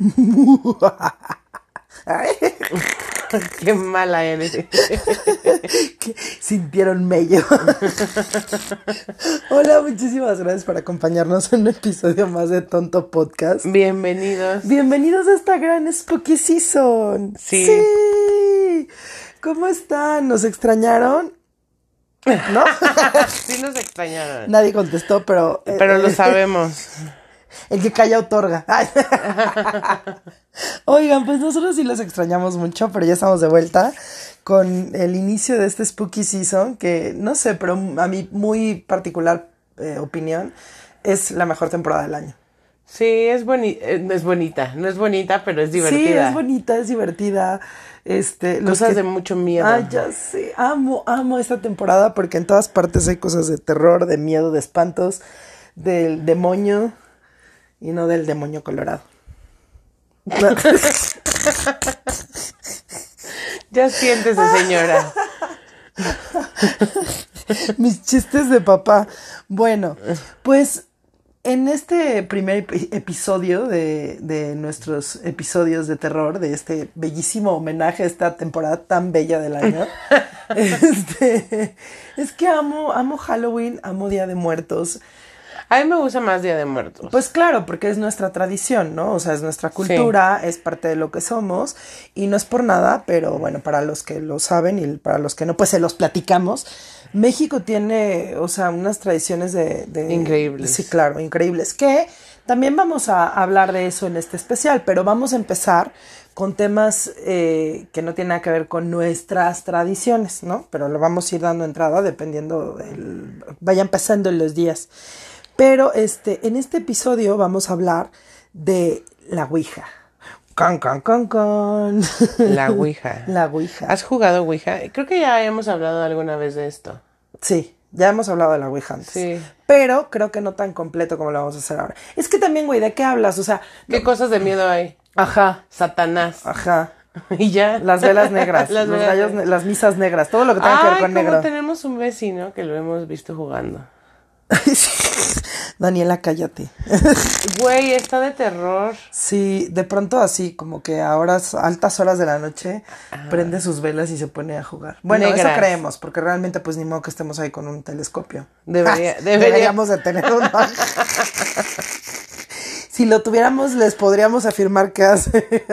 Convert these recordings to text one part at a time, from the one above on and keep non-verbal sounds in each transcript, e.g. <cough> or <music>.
<laughs> Qué mala eres. <laughs> sintieron mello. <laughs> Hola, muchísimas gracias por acompañarnos en un episodio más de Tonto Podcast. Bienvenidos. Bienvenidos a esta gran Spooky Season. Sí. Sí. ¿Cómo están? ¿Nos extrañaron? ¿No? sí nos extrañaron. Nadie contestó, pero... eh, Pero lo eh, sabemos. El que calla otorga. Ay. <laughs> Oigan, pues nosotros sí los extrañamos mucho, pero ya estamos de vuelta con el inicio de este Spooky Season, que no sé, pero a mi muy particular eh, opinión, es la mejor temporada del año. Sí, es, boni eh, es bonita. No es bonita, pero es divertida. Sí, es bonita, es divertida. Este, los Cosas que- de mucho miedo. Ay, ya sé, amo, amo esta temporada porque en todas partes hay cosas de terror, de miedo, de espantos, del demonio y no del demonio colorado. <laughs> Ya siéntese, señora. <laughs> Mis chistes de papá. Bueno, pues en este primer epi- episodio de, de nuestros episodios de terror, de este bellísimo homenaje a esta temporada tan bella del año, <laughs> este, es que amo, amo Halloween, amo Día de Muertos. A mí me gusta más Día de Muertos. Pues claro, porque es nuestra tradición, ¿no? O sea, es nuestra cultura, es parte de lo que somos y no es por nada, pero bueno, para los que lo saben y para los que no, pues se los platicamos. México tiene, o sea, unas tradiciones de... de- Increíbles. Sí, claro, increíbles. Que también vamos a hablar de eso en este especial, pero vamos a empezar con temas eh, que no tienen nada que ver con nuestras tradiciones, ¿no? Pero lo vamos a ir dando entrada dependiendo, del, vaya empezando en los días. Pero este, en este episodio vamos a hablar de la Ouija. Con, con, con, con. <laughs> La Ouija. La Ouija. ¿Has jugado Ouija? Creo que ya hemos hablado alguna vez de esto. Sí, ya hemos hablado de la Ouija antes. Sí. Pero creo que no tan completo como lo vamos a hacer ahora. Es que también, güey, ¿de qué hablas? O sea, ¿Qué cosas de miedo hay? ajá, Satanás. ajá. <laughs> Y ya. Las velas negras, <laughs> Las los velas gallos, negras. ne- las misas negras, todo lo que tenga que ver Ay, con negro. tenemos un vecino que lo hemos visto jugando. Daniela, cállate. <laughs> Güey, está de terror. Sí, de pronto así, como que a horas, altas horas de la noche, prende sus velas y se pone a jugar. Bueno, eso Negras. creemos, porque realmente pues ni modo que estemos ahí con un telescopio. Debería- Ah, <laughs> debería- Deberíamos de tener uno. <laughs> si lo tuviéramos, les podríamos afirmar que hace.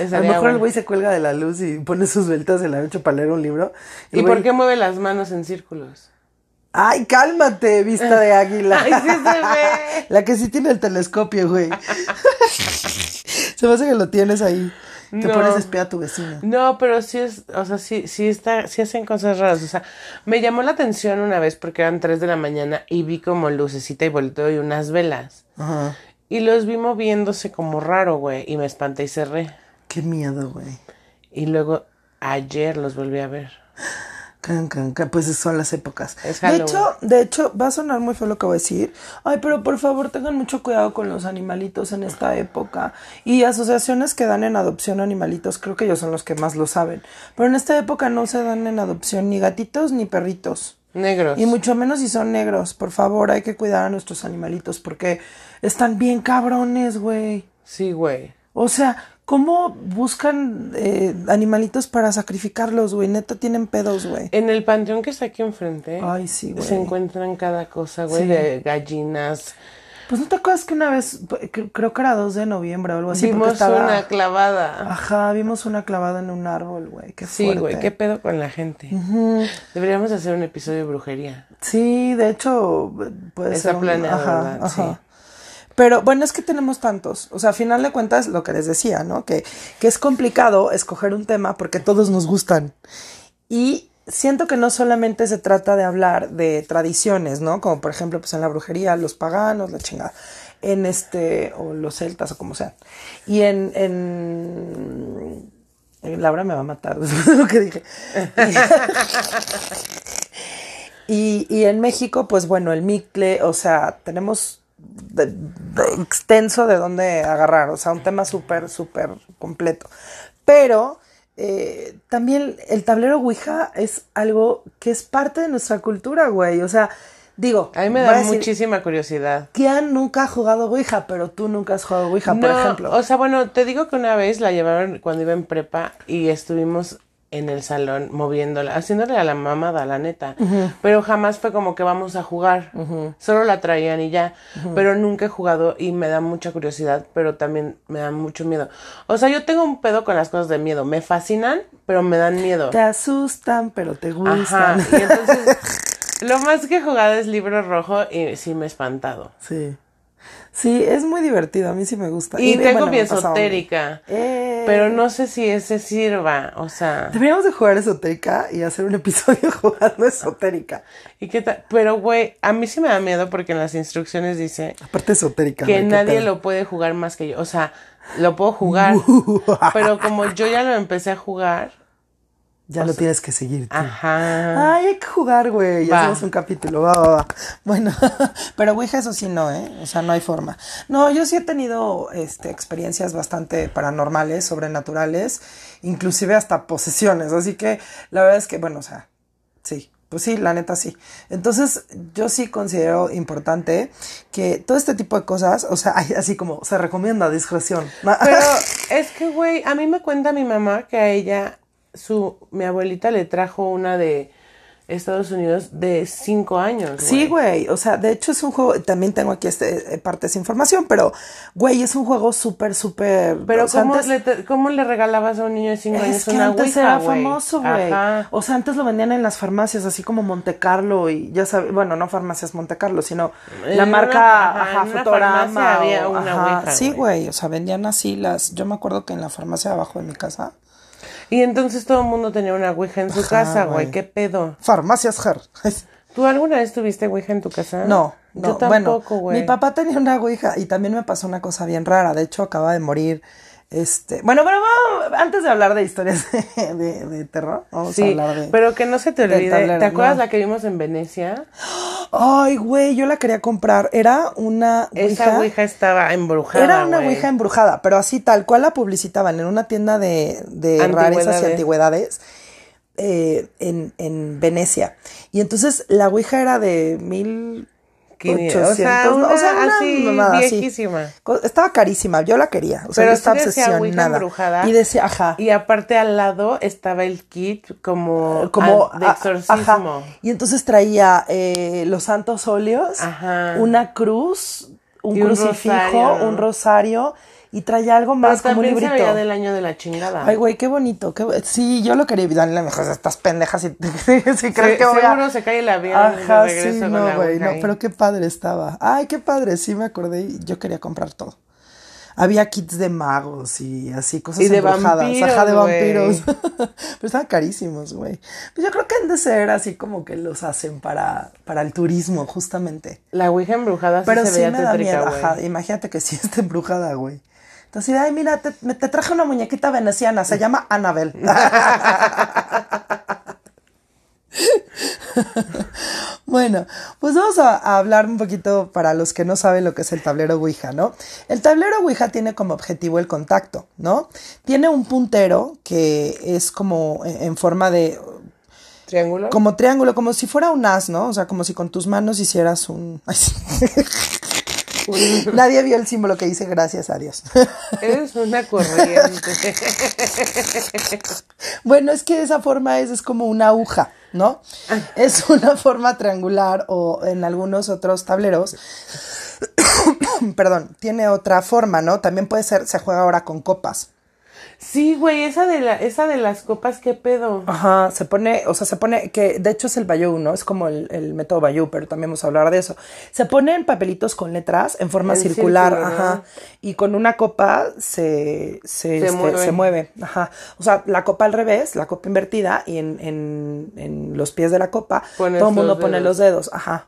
a lo mejor el güey se cuelga de la luz y pone sus vueltas de la noche para leer un libro. ¿Y por qué mueve las manos en círculos? Ay, cálmate, vista de águila. <laughs> Ay, sí se ve. <laughs> La que sí tiene el telescopio, güey. <laughs> se me hace que lo tienes ahí. Te No. pones a espiar a tu vecino. No, pero sí es, o sea, sí, sí está, sí hacen cosas raras. O sea, me llamó la atención una vez porque eran 3 de la mañana y vi como lucecita y volteo y unas velas. Ajá. Y los vi moviéndose como raro, güey. Y me espanté y cerré. Qué miedo, güey. Y luego ayer los volví a ver. Can, can, can, Pues son las épocas. Es de hecho, de hecho, va a sonar muy feo lo que voy a decir. Ay, pero por favor tengan mucho cuidado con los animalitos en esta época. Y asociaciones que dan en adopción animalitos, creo que ellos son los que más lo saben. Pero en esta época no se dan en adopción ni gatitos ni perritos. Negros. Y mucho menos si son negros. Por favor, hay que cuidar a nuestros animalitos porque están bien cabrones, güey. Sí, güey. O sea, ¿cómo buscan eh, animalitos para sacrificarlos, güey? Neta tienen pedos, güey. En el panteón que está aquí enfrente. Ay, sí, güey. Se encuentran cada cosa, güey, Sí. de gallinas. Pues no te acuerdas que una vez, cre- creo que era 2 de noviembre o algo así. Vimos estaba- una clavada. Ajá, vimos una clavada en un árbol, güey. Qué sí, fuerte. güey, qué pedo con la gente. Deberíamos hacer un episodio de brujería. Sí, de hecho, puede Está ser. un- planeado, ajá, ¿verdad? ajá. Sí. Pero bueno, es que tenemos tantos. O sea, a final de cuentas, lo que les decía, ¿no? Que, que es complicado escoger un tema porque todos nos gustan. Y siento que no solamente se trata de hablar de tradiciones, ¿no? Como por ejemplo, pues en la brujería, los paganos, la chingada. En este, o los celtas, o como sean. Y en, en Laura me va a matar <laughs> de lo que dije. <laughs> y, y en México, pues bueno, el micle, o sea, tenemos de- de extenso de dónde agarrar, o sea, un tema súper, súper completo. Pero eh, también el tablero Ouija es algo que es parte de nuestra cultura, güey. O sea, Digo, A mí me da decir, muchísima curiosidad. ¿Quién nunca ha jugado Ouija? Pero tú nunca has jugado Ouija, por ejemplo. O sea, bueno, te digo que una vez la llevaron cuando iba en prepa y estuvimos en el salón moviéndola, haciéndole a la mamada, la neta. Pero jamás fue como que vamos a jugar. Solo la traían y ya. Pero nunca he jugado y me da mucha curiosidad, pero también me da mucho miedo. O sea, yo tengo un pedo con las cosas de miedo. Me fascinan, pero me dan miedo. Te asustan, pero te Ajá. gustan. Y entonces, <laughs> lo más que he jugado es libro rojo y sí me he espantado. Sí. Sí, es muy divertido, a mí sí me gusta. Y, tengo bueno, mi esotérica. Eh, Pero no sé si ese sirva, o sea, Deberíamos de jugar esotérica y hacer un episodio <laughs> jugando esotérica. ¿y qué tal? Pero güey, a mí sí me da miedo porque en las instrucciones dice Aparte esotérica. que nadie lo puede jugar más que yo, o sea, lo puedo jugar, <laughs> pero como yo ya lo empecé a jugar, Ya lo tienes que seguir. tú. ajá. Ay, hay que jugar, güey. Ya hacemos un capítulo. Va, va, va. Bueno, <laughs> pero Ouija eso sí no, ¿eh? O sea, no hay forma. No, yo sí he tenido este, experiencias bastante paranormales, sobrenaturales, inclusive hasta posesiones. Así que la verdad es que, bueno, o sea, sí. Pues sí, la neta sí. Entonces, yo sí considero importante que todo este tipo de cosas, o sea, <laughs> hay así como se recomienda discreción. Pero <laughs> es que, güey, a mí me cuenta mi mamá que a ella, su, mi abuelita le trajo una de Estados Unidos de cinco años. Sí, güey, o sea, de hecho es un juego, también tengo aquí este, eh, parte de esa información, pero, güey, es un juego súper, súper... Pero o sea, ¿cómo, antes- le, te- ¿cómo le regalabas a un niño de cinco años Es que una antes ouija, era güey? famoso, güey. Ajá. O sea, antes lo vendían en las farmacias, así como Monte Carlo y ya sabes, bueno, no farmacias Monte Carlo, sino En la una- marca, ajá, ajá, en una Fotorama. había una ouija, Sí, güey. güey, o sea, vendían así las, yo me acuerdo que en la farmacia abajo de mi casa, Y entonces todo el mundo tenía una ouija en su Ajá, casa, güey. ¿Qué pedo? farmacias Her. <laughs> ¿Tú alguna vez tuviste ouija en tu casa? No, Yo tampoco, bueno, güey. mi papá tenía una ouija y también me pasó una cosa bien rara. De hecho, acaba de morir. Este, bueno, bueno, bueno, antes de hablar de historias de, <laughs> de- de terror, vamos a Sí, hablar de. pero que no se te olvide. tablero, ¿Te acuerdas no. la que vimos en Venecia? Ay, güey, yo la quería comprar. Era una Esa ouija estaba embrujada, Era una güey. ouija embrujada, pero así tal cual la publicitaban en una tienda de, de rarezas y Antigüedades. antigüedades eh, en, en Venecia. Y entonces la ouija era de mil. Quinientos, o sea, una así, mamada así. viejísima. Estaba carísima, yo la quería. O sea, Pero yo estaba sí obsesionada. embrujada. Y decía, ajá. Y aparte al lado estaba el kit como, como de exorcismo. ajá. Y entonces traía eh, los santos óleos, Ajá. una cruz, un Y un crucifijo, un rosario y traía algo Pero más como un se librito. veía del año de la chingada. Ay, güey, qué bonito. Qué... Sí, yo lo quería darle mejor a estas pendejas y <laughs> si crees Se- que voy a... se cae el avión Ajá, regreso sí, no, güey, no, pero qué padre estaba. Ay, qué padre, sí me acordé y yo quería comprar todo. Había kits de magos y así, cosas Y de embrujadas. vampiros, Ajá, de vampiros. <laughs> pero estaban carísimos, güey. Pues yo creo que han de ser así como que los hacen para, para el turismo, justamente. La ouija embrujada sí Pero se sí veía me da tétrica, miedo. güey. Ajá, imagínate que sí <laughs> está embrujada, güey. Entonces, ay, mira, te, te traje una muñequita veneciana, se llama Annabel. <laughs> bueno, pues vamos a, a hablar un poquito para los que no saben lo que es el tablero Ouija, ¿no? El tablero Ouija tiene como objetivo el contacto, ¿no? Tiene un puntero que es como en, en forma de ¿Triángulo? como triángulo, como si fuera un as, ¿no? O sea, como si con tus manos hicieras un... <laughs> <laughs> Nadie vio el símbolo que dice gracias a Dios. Eres una corriente. <laughs> bueno, es que esa forma es, es como una aguja, ¿no? Es una forma triangular o en algunos otros tableros. <coughs> Perdón, tiene otra forma, ¿no? También puede ser, se juega ahora con copas. Sí, güey, esa de la, esa de las copas, ¿qué pedo? Ajá, se pone, o sea, se pone, que de hecho es el Bayou, ¿no? Es como el, el método Bayou, pero también vamos a hablar de eso. Se ponen papelitos con letras en forma circular, círculo, ¿no? ajá, y con una copa se, se, Se este, mueve. se mueve, ajá. O sea, la copa al revés, la copa invertida, y en, en, en los pies de la copa, Pones todo el mundo pone los dedos, ajá.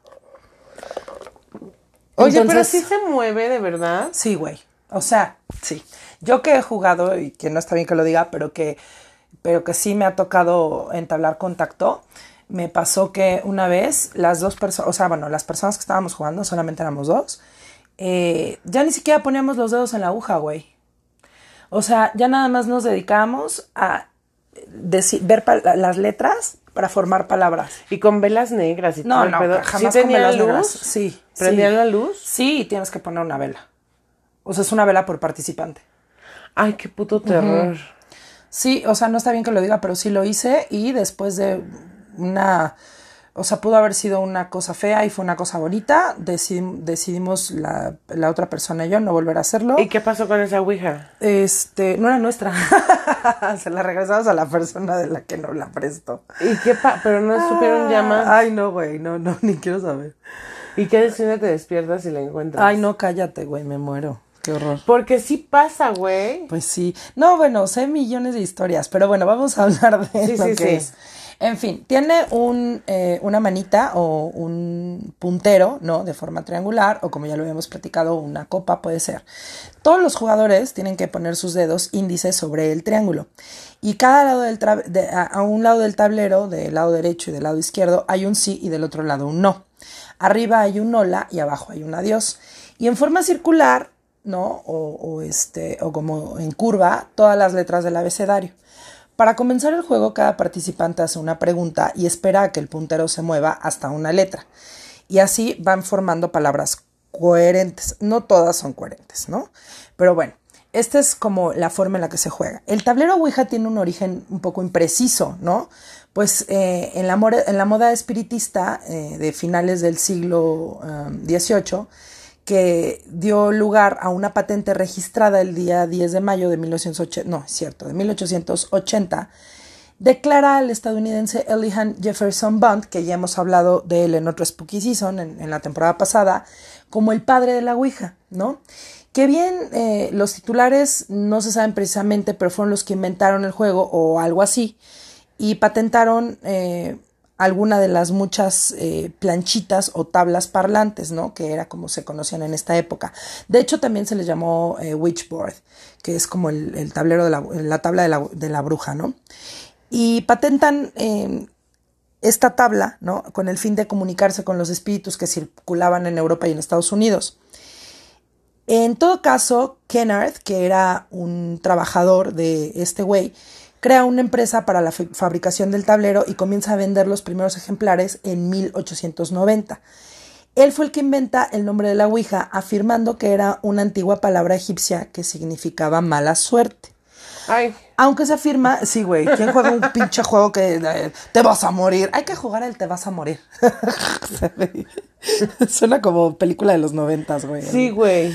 Oye, pero sí se mueve, de verdad. Sí, güey. O sea, sí. Yo que he jugado, y que no está bien que lo diga, pero que, pero que sí me ha tocado entablar contacto, me pasó que una vez las dos personas, o sea, bueno, las personas que estábamos jugando, solamente éramos dos, eh, ya ni siquiera poníamos los dedos en la aguja, güey. O sea, ya nada más nos dedicábamos a ver las letras para formar palabras. Y con velas negras y No, no, pedo. jamás ¿Sí con velas luz? negras. Sí. ¿Prendían sí. la luz? Sí, tienes que poner una vela. O sea, es una vela por participante. Ay, qué puto terror. Sí, o sea, no está bien que lo diga, pero sí lo hice y después de una, o sea, pudo haber sido una cosa fea y fue una cosa bonita, decidi- decidimos la, la otra persona y yo no volver a hacerlo. ¿Y qué pasó con esa ouija? Este, no era nuestra. <laughs> Se la regresamos a la persona de la que nos la prestó. ¿Y qué pa Pero no supieron llamar. Ay, no, güey, no, no, <laughs> ni quiero saber. ¿Y qué decisión te despiertas y la encuentras? Ay, no, cállate, güey, me muero. Qué horror. Porque sí pasa, güey. Pues sí. No, bueno, sé millones de historias, pero bueno, vamos a <laughs> hablar de Sí, lo sí, que sí. es. En fin, tiene un, eh, una manita o un puntero, ¿no? De forma triangular, o como ya lo habíamos platicado, una copa puede ser. Todos los jugadores tienen que poner sus dedos índices sobre el triángulo. Y cada lado del tra- de- a, a un lado del tablero, del lado derecho y del lado izquierdo, hay un sí y del otro lado un no. Arriba hay un hola y abajo hay un adiós. Y en forma circular, ¿no? O, o este, o como en curva, todas las letras del abecedario. Para comenzar el juego, cada participante hace una pregunta y espera a que el puntero se mueva hasta una letra. Y así van formando palabras coherentes. No todas son coherentes, ¿no? Pero bueno, esta es como la forma en la que se juega. El tablero Ouija tiene un origen un poco impreciso, ¿no? Pues eh, en, la en la moda espiritista eh, de finales del siglo um, XVIII, que dio lugar a una patente registrada el día 10 de mayo de 1980, no, es cierto, de 1880, declara al estadounidense Elihan Jefferson Bond, que ya hemos hablado de él en otro Spooky Season, en, la temporada pasada, como el padre de la Ouija, ¿no? Que bien, eh, los titulares no se saben precisamente, pero fueron los que inventaron el juego o algo así, y patentaron eh, alguna de las muchas eh, planchitas o tablas parlantes, ¿no? Que era como se conocían en esta época. De hecho, también se les llamó eh, witchboard, que es como el, tablero de la, la tabla de la, bruja, ¿no? Y patentan eh, esta tabla, ¿no? Con el fin de comunicarse con los espíritus que circulaban en Europa y en Estados Unidos. En todo caso, Kennard, que era un trabajador de este güey, crea una empresa para la fa- fabricación del tablero y comienza a vender los primeros ejemplares en 1890. Él fue el que inventa el nombre de la Ouija, afirmando que era una antigua palabra egipcia que significaba mala suerte. Ay, Aunque se afirma, sí, güey, ¿quién juega un pinche juego que eh, te vas a morir? Hay que jugar el te vas a morir. <laughs> Suena como película de los noventas, güey. sí, güey.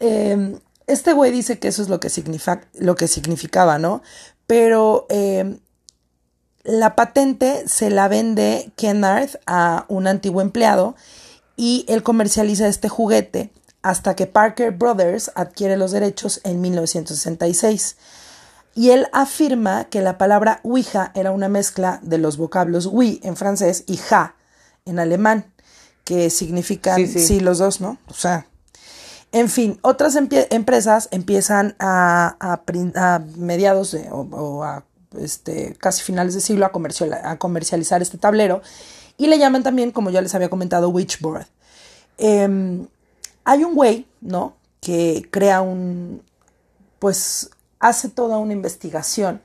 Eh, este güey dice que eso es lo que, significa, lo que significaba, ¿no? Pero eh, la patente se la vende Kennard a un antiguo empleado y él comercializa este juguete hasta que Parker Brothers adquiere los derechos en 1966. Y él afirma que la palabra Ouija era una mezcla de los vocablos oui en francés y ja en alemán, que significan Sí, sí, sí. los dos, ¿no? O sea, en fin, otras empresas empiezan a, a mediados de- o, a este, casi finales de siglo a comercializar este tablero y le llaman también, como ya les había comentado, Witchboard. Em, hay un güey, ¿no? Que crea un, pues hace toda una investigación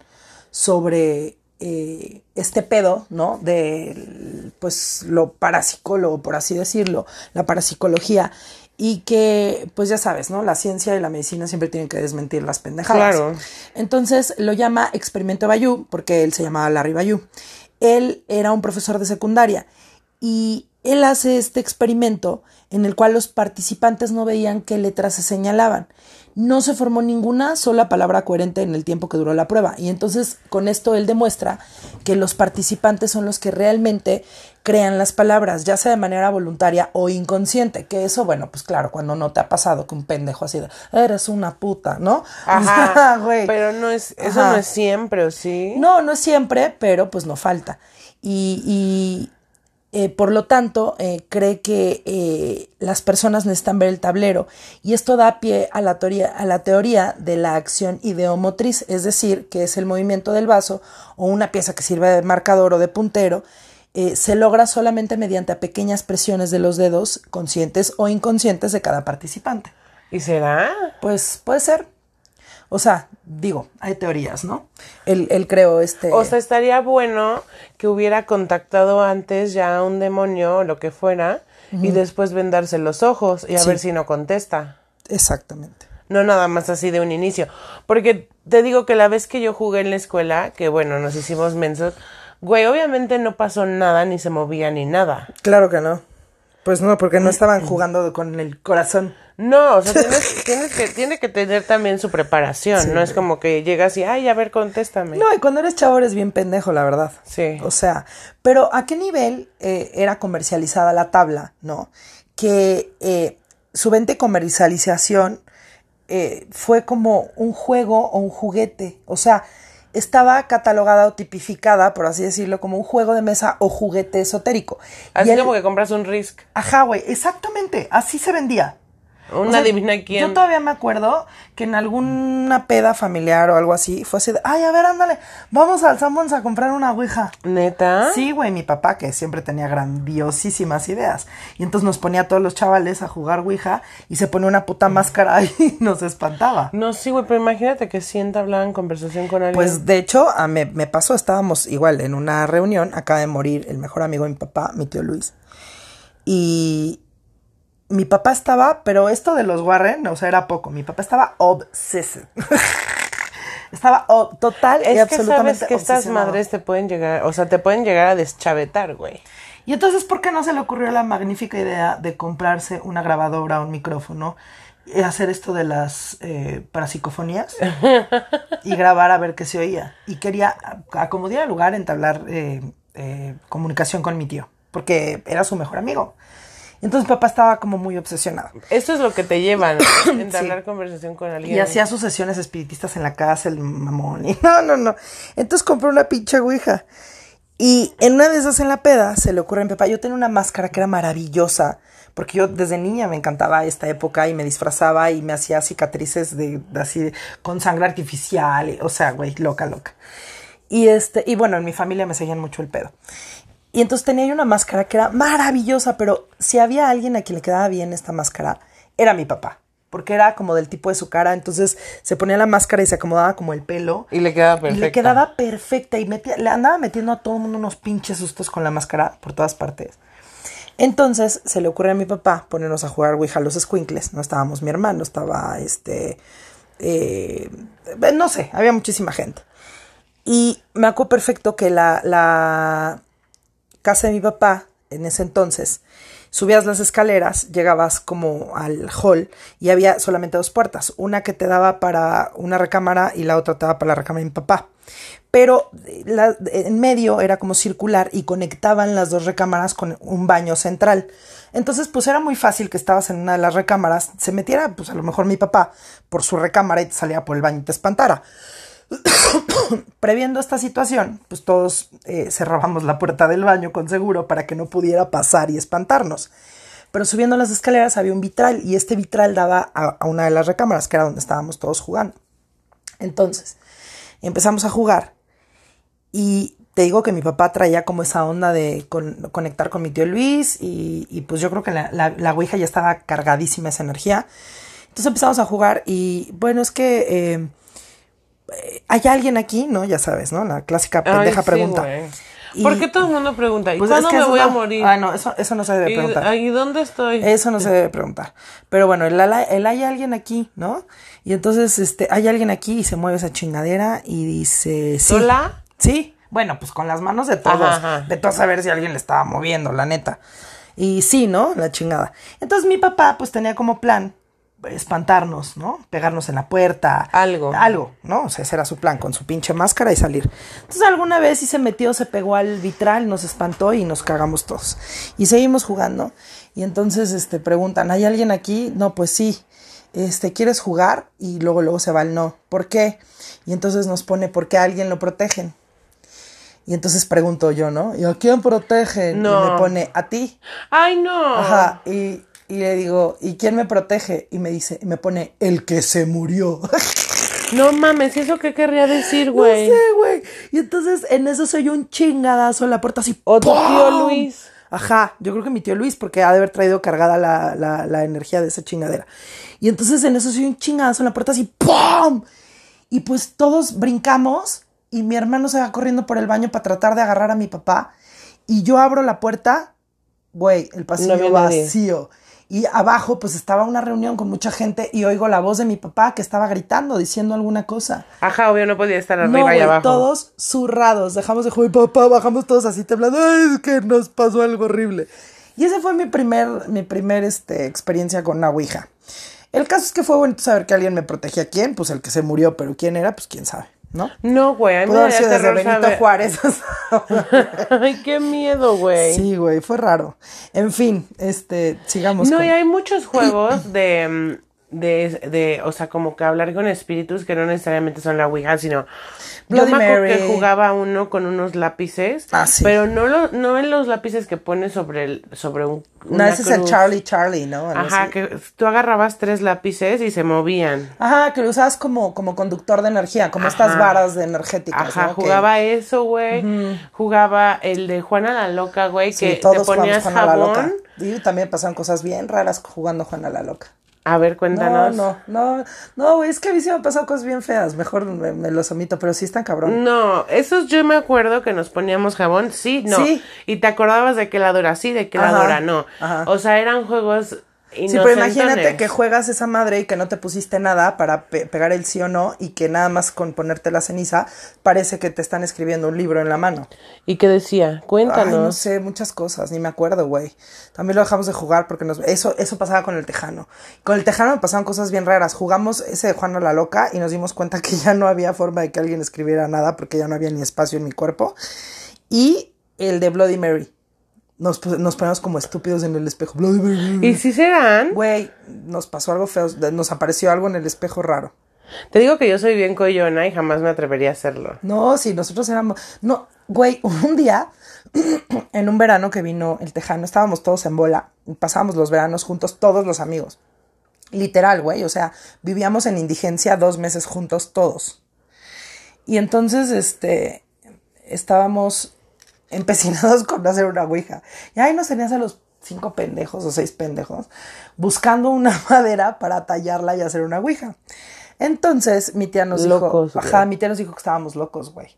sobre eh, este pedo, ¿no? De, pues, lo parapsicólogo, por así decirlo, la parapsicología, y que, pues ya sabes, ¿no? La ciencia y la medicina siempre tienen que desmentir las pendejadas. Claro. Entonces lo llama Experimento Bayou, porque él se llamaba Larry Bayou. Él era un profesor de secundaria y él hace este experimento en el cual los participantes no veían qué letras se señalaban. No se formó ninguna sola palabra coherente en el tiempo que duró la prueba. Y entonces con esto él demuestra que los participantes son los que realmente crean las palabras, ya sea de manera voluntaria o inconsciente. Que eso, bueno, pues claro, cuando no te ha pasado que un pendejo así de, eres una puta, ¿no? <laughs> Ajá. Güey. Pero no es, eso Ajá. no es siempre, ¿o sí? No, no es siempre, pero pues no falta. Y, y, eh, por lo tanto, eh, cree que eh, las personas necesitan ver el tablero. Y esto da pie a la, teoría, a la teoría de la acción ideomotriz, es decir, que es el movimiento del vaso o una pieza que sirve de marcador o de puntero. Eh, se logra solamente mediante pequeñas presiones de los dedos, conscientes o inconscientes de cada participante. ¿Y será? Pues puede ser. O sea, digo, hay teorías, ¿no? Él, él creó este... O sea, estaría bueno que hubiera contactado antes ya a un demonio o lo que fuera y después vendarse los ojos y a Sí. ver si no contesta. Exactamente. No nada más así de un inicio. Porque te digo que la vez que yo jugué en la escuela, que bueno, nos hicimos mensos, güey, obviamente no pasó nada, ni se movía ni nada. Claro que no. Pues no, porque no estaban jugando con el corazón. No, o sea, tienes, <laughs> tienes que, tiene que tener también su preparación. no es como que llegas y, ay, a ver, contéstame. No, y cuando eres chavo eres bien pendejo, la verdad. Sí. O sea, pero ¿a qué nivel eh, era comercializada la tabla, no? Que eh, su venta y comercialización eh, fue como un juego o un juguete. O sea, estaba catalogada o tipificada, por así decirlo, como un juego de mesa o juguete esotérico. Así Y él- como que compras un Risk. Ajá, güey, exactamente, así se vendía. Una O sea, adivina quién. Yo todavía me acuerdo que en alguna peda familiar o algo así fue así de, ay, a ver, ándale, vamos al Sanborns a comprar una ouija. ¿Neta? Sí, güey, mi papá que siempre tenía grandiosísimas ideas. Y entonces nos ponía a todos los chavales a jugar ouija y se ponía una puta máscara <laughs> y nos espantaba. No, sí, güey, pero imagínate que sí entablaban conversación con alguien. Pues de hecho, a me, me pasó, estábamos igual en una reunión, acaba de morir el mejor amigo de mi papá, mi tío Luis. Y mi papá estaba, pero esto de los Warren, o sea, era poco. Mi papá estaba obsessive. <laughs> estaba ob- total y es que absolutamente sabes que estas madres te pueden llegar, o sea, te pueden llegar a deschavetar, güey. Y entonces, ¿por qué no se le ocurrió la magnífica idea de comprarse una grabadora, un micrófono, y hacer esto de las eh, parapsicofonías <laughs> y grabar a ver qué se oía? Y quería, a- a como diera lugar, entablar eh, eh, comunicación con mi tío, porque era su mejor amigo. Entonces, papá estaba como muy obsesionado. Esto es lo que te llevan, <coughs> entablar conversación con alguien. Y hacía sus sesiones espiritistas en la casa, el mamón. Y <laughs> no, no, no. Entonces compró una pinche ouija. Y en una de esas en la peda se le ocurre a mi papá, yo tenía una máscara que era maravillosa, porque yo desde niña me encantaba esta época y me disfrazaba y me hacía cicatrices de, de así con sangre artificial, y- o sea, güey, loca, loca. Y este, y bueno, en mi familia me seguían mucho el pedo. Y entonces tenía yo una máscara que era maravillosa, pero si había alguien a quien le quedaba bien esta máscara, era mi papá. Porque era como del tipo de su cara, entonces se ponía la máscara y se acomodaba como el pelo. Y le quedaba Y perfecta. le quedaba perfecta y metía- le andaba metiendo a todo el mundo unos pinches sustos con la máscara por todas partes. Entonces se le ocurre a mi papá ponernos a jugar Ouija a los squinkles. No estábamos mi hermano, estaba este. eh, no sé, había muchísima gente. Y me acuerdo perfecto que la, la casa de mi papá, en ese entonces, subías las escaleras, llegabas como al hall y había solamente dos puertas, una que te daba para una recámara y la otra te daba para la recámara de mi papá. Pero la- en medio era como circular y conectaban las dos recámaras con un baño central. Entonces, pues era muy fácil que estabas en una de las recámaras, se metiera, pues a lo mejor mi papá por su recámara y te salía por el baño y te espantara. <coughs> Previendo esta situación, pues todos eh, cerrábamos la puerta del baño con seguro para que no pudiera pasar y espantarnos. Pero subiendo las escaleras había un vitral y este vitral daba a, una de las recámaras, que era donde estábamos todos jugando. Entonces, empezamos a jugar y te digo que mi papá traía como esa onda de con- conectar con mi tío Luis y, pues yo creo que la, la, ya estaba cargadísima esa energía. Entonces empezamos a jugar y bueno, es que eh, hay alguien aquí, ¿no? Ya sabes, ¿no? La clásica Ay, pendeja sí, pregunta. Y- ¿Por qué todo el mundo pregunta? ¿Y Pues cuándo es que me voy a no- morir? Ah, no, eso, eso no se debe ¿Y, preguntar. ¿y dónde estoy? Eso no se debe preguntar. Pero bueno, el, hay alguien aquí, ¿no? Y entonces, este, hay alguien aquí y se mueve esa chingadera y dice, sí. ¿Sola? Sí. Bueno, pues con las manos de todos. Ajá, ajá. De todos a ver si alguien le estaba moviendo, la neta. Y sí, ¿no? La chingada. Entonces mi papá, pues tenía como plan espantarnos, ¿no? Pegarnos en la puerta. Algo. Algo, ¿no? O sea, ese era su plan, con su pinche máscara y salir. Entonces alguna vez sí se metió, se pegó al vitral, nos espantó y nos cagamos todos. Y seguimos jugando. Y entonces, este, preguntan, ¿hay alguien aquí? No, pues sí. Este, ¿quieres jugar? Y luego, luego se va el no. ¿Por qué? Y entonces nos pone, ¿por qué a alguien lo protegen? Y entonces pregunto yo, ¿no? ¿Y a quién protegen? No. Y me pone, a ti. Ay, no. Ajá. Y, y le digo, ¿y quién me protege? Y me dice, y me pone, el que se murió. No mames, ¿y ¿eso qué querría decir, no güey? sé, güey. Y entonces en eso soy un chingadazo en la puerta así. O tu tío. Luis. Ajá, yo creo que mi tío Luis, porque ha de haber traído cargada la, la, la energía de esa chingadera. Y entonces en eso soy un chingadazo en la puerta así, ¡pum! Y pues todos brincamos y mi hermano se va corriendo por el baño para tratar de agarrar a mi papá. Y yo abro la puerta, güey, el pasillo nadie. Y abajo pues estaba una reunión con mucha gente y oigo la voz de mi papá que estaba gritando, diciendo alguna cosa. Ajá, obvio, no podía estar No, arriba y güey, abajo. todos zurrados. Dejamos de jugar, papá, bajamos todos así temblando. Ay, es que nos pasó algo horrible. Y esa fue mi primer, mi primer este, experiencia con una ouija. El caso es que fue bonito saber que alguien me protegía. ¿Quién? Pues el que se murió, pero quién era, pues quién sabe, ¿no? No, güey, a mí me Pudo daría sido desde Benito saber- Juárez. <laughs> Ay, qué miedo, güey. sí, güey, fue raro. En fin, este, sigamos. No, con- y hay muchos juegos de, mm, de, de, o sea, como que hablar con espíritus que no necesariamente son la Ouija, sino... Bloody yo me acuerdo Mary. que jugaba uno con unos lápices, Ah, sí. pero no, lo, no en los lápices que pones sobre, el, sobre un... No, ese es el. Charlie Charlie, ¿no? Algo Ajá, así. que tú agarrabas tres lápices y se movían. Ajá, que lo usabas como, como conductor de energía, como estas varas de energéticas, Ajá, jugaba eso, güey. Jugaba el de Juana la Loca, güey, Sí, que te todos jugamos ponías Juana la Loca. jabón. Y también pasaron cosas bien raras jugando Juana la Loca. A ver, No, cuéntanos. no, no, no, güey, es que a mí sí me han pasado cosas bien feas. Mejor me, me los omito, pero sí están cabrón. No, esos yo me acuerdo que nos poníamos jabón, sí, no. Sí. Y te acordabas de qué lado era sí, de qué lado Ajá, era no. ajá. O sea, eran juegos Sí, pero imagínate que juegas esa madre y que no te pusiste nada para pe- pegar el sí o no y que nada más con ponerte la ceniza parece que te están escribiendo un libro en la mano. ¿Y qué decía? Cuéntanos. Ay, no sé, muchas cosas, ni me acuerdo, güey. También lo dejamos de jugar porque nos... eso, eso pasaba con el tejano. Con el tejano me pasaban cosas bien raras. Jugamos ese de Juana la Loca y nos dimos cuenta que ya no había forma de que alguien escribiera nada porque ya no había ni espacio en mi cuerpo. Y el de Bloody Mary. Nos, pu- nos ponemos como estúpidos en el espejo. ¿Y si serán? Güey, nos pasó algo feo, nos apareció algo en el espejo raro. Te digo que yo soy bien coyona y jamás me atrevería a hacerlo. No, sí, nosotros éramos. No, güey, <laughs> un día, <clears throat> en un verano que vino el tejano, estábamos todos en bola. Pasábamos los veranos juntos, todos los amigos. Literal, güey. O sea, vivíamos en indigencia dos meses juntos, todos. Y entonces, este. Estábamos empecinados con hacer una ouija. Y ahí nos tenías a los cinco pendejos o seis pendejos buscando una <laughs> madera para tallarla y hacer una ouija. Entonces mi tía nos Locos, dijo, ajá, mi tía nos dijo que estábamos locos, güey.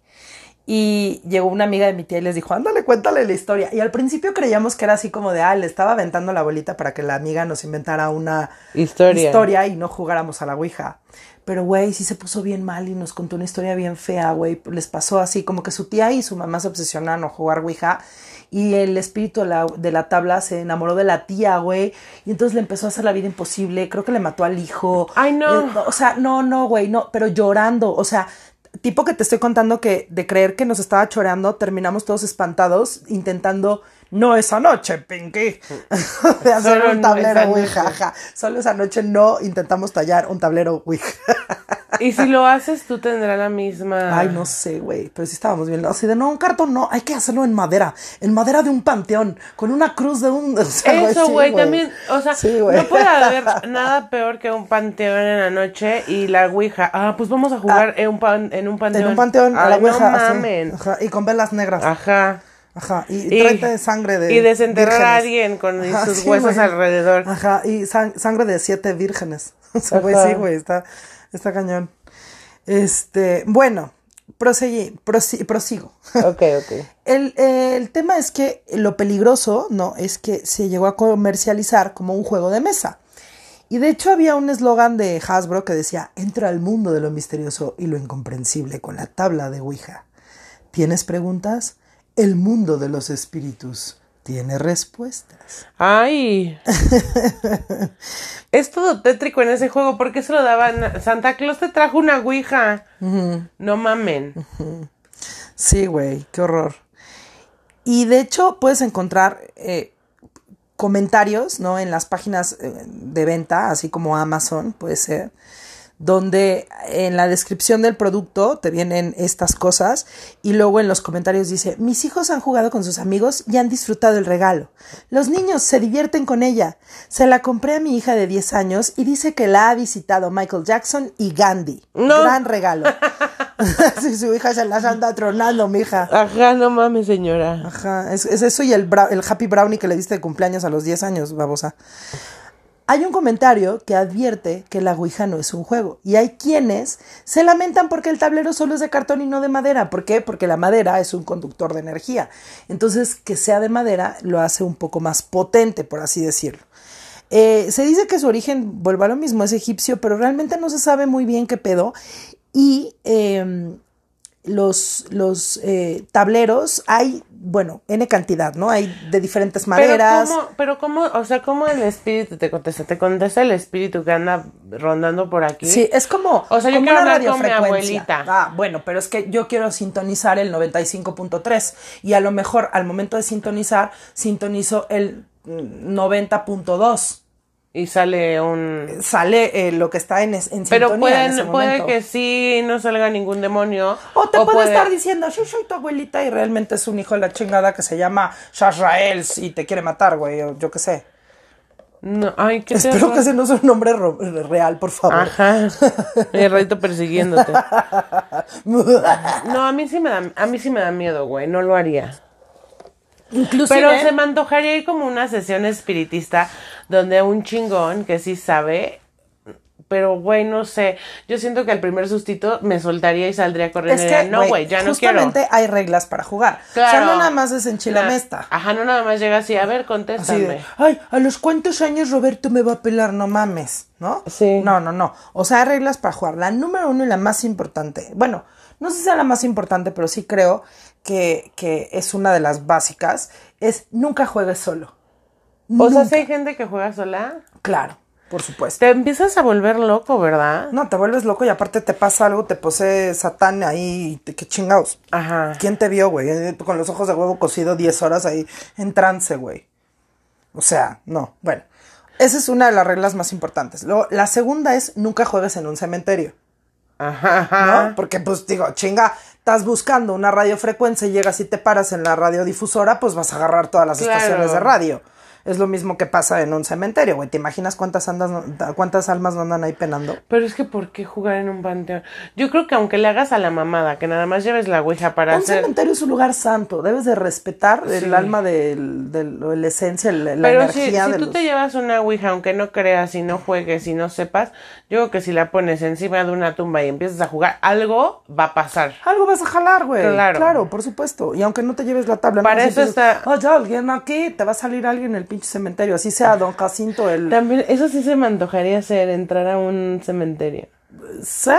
Y llegó una amiga de mi tía y les dijo, ándale, cuéntale la historia. Y al principio creíamos que era así como de, ah, le estaba aventando la bolita para que la amiga nos inventara una Historia. historia y no jugáramos a la Ouija. Pero, güey, sí se puso bien mal y nos contó una historia bien fea, güey. Les pasó así, como que su tía y su mamá se obsesionaron a jugar Ouija. Y el espíritu de la, de la tabla se enamoró de la tía, güey. Y entonces le empezó a hacer la vida imposible. Creo que le mató al hijo. Ay, no. Eh, o sea, no, no, güey, no. Pero llorando. O sea, tipo que te estoy contando que de creer que nos estaba choreando, terminamos todos espantados intentando. No esa noche, Pinky. <laughs> de hacer Solo un no tablero esa Ouija. Solo esa noche no intentamos tallar un tablero Ouija. <laughs> Y si lo haces, tú tendrás la misma. Ay, no sé, güey. Pero sí estábamos bien. Así de no, un cartón no. Hay que hacerlo en madera. En madera de un panteón. Con una cruz de un. <laughs> o sea, Eso, sí, güey, también, o sea, Sí, no puede haber nada peor que un panteón en la noche y la ouija. Ah, pues vamos a jugar en, un pan- en un panteón. En un panteón a la Ouija. No así. mamen. Ajá, Y con velas negras. Ajá. Ajá. Y, Y- de sangre de. y desenterrar a alguien con Ajá, sus sí, huesos güey. alrededor. Ajá. Y san- sangre de siete vírgenes. <laughs> O sea, güey, sí, güey. Está, está cañón. Este. Bueno. Proseguí, prosi- prosigo. <laughs> Ok, ok. El, eh, el tema es que lo peligroso, ¿no? Es que se llegó a comercializar como un juego de mesa. Y de hecho había un eslogan de Hasbro que decía, entra al mundo de lo misterioso y lo incomprensible con la tabla de Ouija. ¿Tienes preguntas? El mundo de los espíritus tiene respuestas. Ay. <laughs> es todo tétrico en ese juego. ¿Por qué se lo daban? Santa Claus te trajo una ouija. No mamen. Sí, güey, qué horror. Y de hecho puedes encontrar eh, comentarios, ¿no? En las páginas eh, de venta, así como Amazon, puede ser, donde en la descripción del producto te vienen estas cosas y luego en los comentarios dice, mis hijos han jugado con sus amigos y han disfrutado el regalo. Los niños se divierten con ella. Se la compré a mi hija de 10 años y dice que la ha visitado Michael Jackson y Gandhi. No. Gran regalo. <laughs> sí, su hija se las anda tronando, mija. Ajá, no mames, señora. Ajá, es, es eso y el, el Happy Brownie que le diste de cumpleaños a los 10 años, babosa. Hay un comentario que advierte que la Ouija no es un juego y hay quienes se lamentan porque el tablero solo es de cartón y no de madera. ¿Por qué? Porque la madera es un conductor de energía. Entonces, que sea de madera lo hace un poco más potente, por así decirlo. Eh, se dice que su origen, vuelve a lo mismo, es egipcio, pero realmente no se sabe muy bien qué pedo. Y em, los, los eh, tableros hay, bueno, N cantidad, ¿no? Hay de diferentes maneras. Pero cómo, pero cómo, o sea, cómo el espíritu te contesta, te contesta el espíritu que anda rondando por aquí. Sí, es como, o sea, yo quiero una hablar con mi abuelita. Ah, bueno, pero es que yo quiero sintonizar el 95.3 y a lo mejor al momento de sintonizar, sintonizo el mm, 90.2. Y sale un... Sale eh, lo que está en, en Pero sintonía en ese pueden, puede que sí no salga ningún demonio. O te puede, puede- estar diciendo, yo soy tu abuelita y realmente es un hijo de la chingada que se llama Shazraels y te quiere matar, güey, o yo qué sé. No, ay, qué Espero que ese no sea un nombre real, por favor. Ajá. El ratito persiguiéndote. <laughs> No, a mí sí me da, a mí sí me da miedo, güey. No lo haría. Inclusive, Pero se me antojaría ir como una sesión espiritista donde un chingón que sí sabe, pero güey, no sé. Yo siento que al primer sustito me soltaría y saldría corriendo es y que, no, güey, ya no quiero. justamente hay reglas para jugar. Claro. O sea, no nada más es en chila Na- mesta. Ajá, no nada más llega así, a ver, contéstame. de, ay, a los cuántos años Roberto me va a pelar, no mames, ¿no? Sí. No, no, no. O sea, hay reglas para jugar. La número uno y la más importante, bueno, no sé si sea la más importante, pero sí creo que, que es una de las básicas, es nunca juegues solo. o sea, si hay gente que juega sola, Claro, por supuesto. te empiezas a volver loco, ¿verdad? No, te vuelves loco y aparte te pasa algo, te posee Satán ahí, te- qué chingados. Ajá. ¿Quién te vio, güey? Eh, Con los ojos de huevo cocido 10 horas ahí en trance, güey. O sea, no. Bueno, esa es una de las reglas más importantes. Luego, la segunda es nunca juegues en un cementerio, Ajá, ¿no? ajá. Porque, pues, digo, chinga, estás buscando una radiofrecuencia y llegas y te paras en la radiodifusora, pues vas a agarrar todas las Claro. estaciones de radio. Es lo mismo que pasa en un cementerio, güey. ¿Te imaginas cuántas, andas, cuántas almas no andan ahí penando? Pero es que ¿por qué jugar en un panteón? Yo creo que aunque le hagas a la mamada, que nada más lleves la ouija para Un hacer... cementerio es un lugar santo, debes de respetar Sí. el alma del, del- la esencia, la, Pero si, energía si de tú los... te llevas una ouija, aunque no creas y no juegues y no sepas, yo creo que si la pones encima de una tumba y empiezas a jugar, algo va a pasar. Algo vas a jalar, güey. Claro. Claro. por supuesto. Y aunque no te lleves la tabla. Para no eso está- Hay alguien aquí, te va a salir alguien en el pinche cementerio. Así sea Don Jacinto el... También, eso sí se me antojaría hacer, entrar a un cementerio. ¿Sí?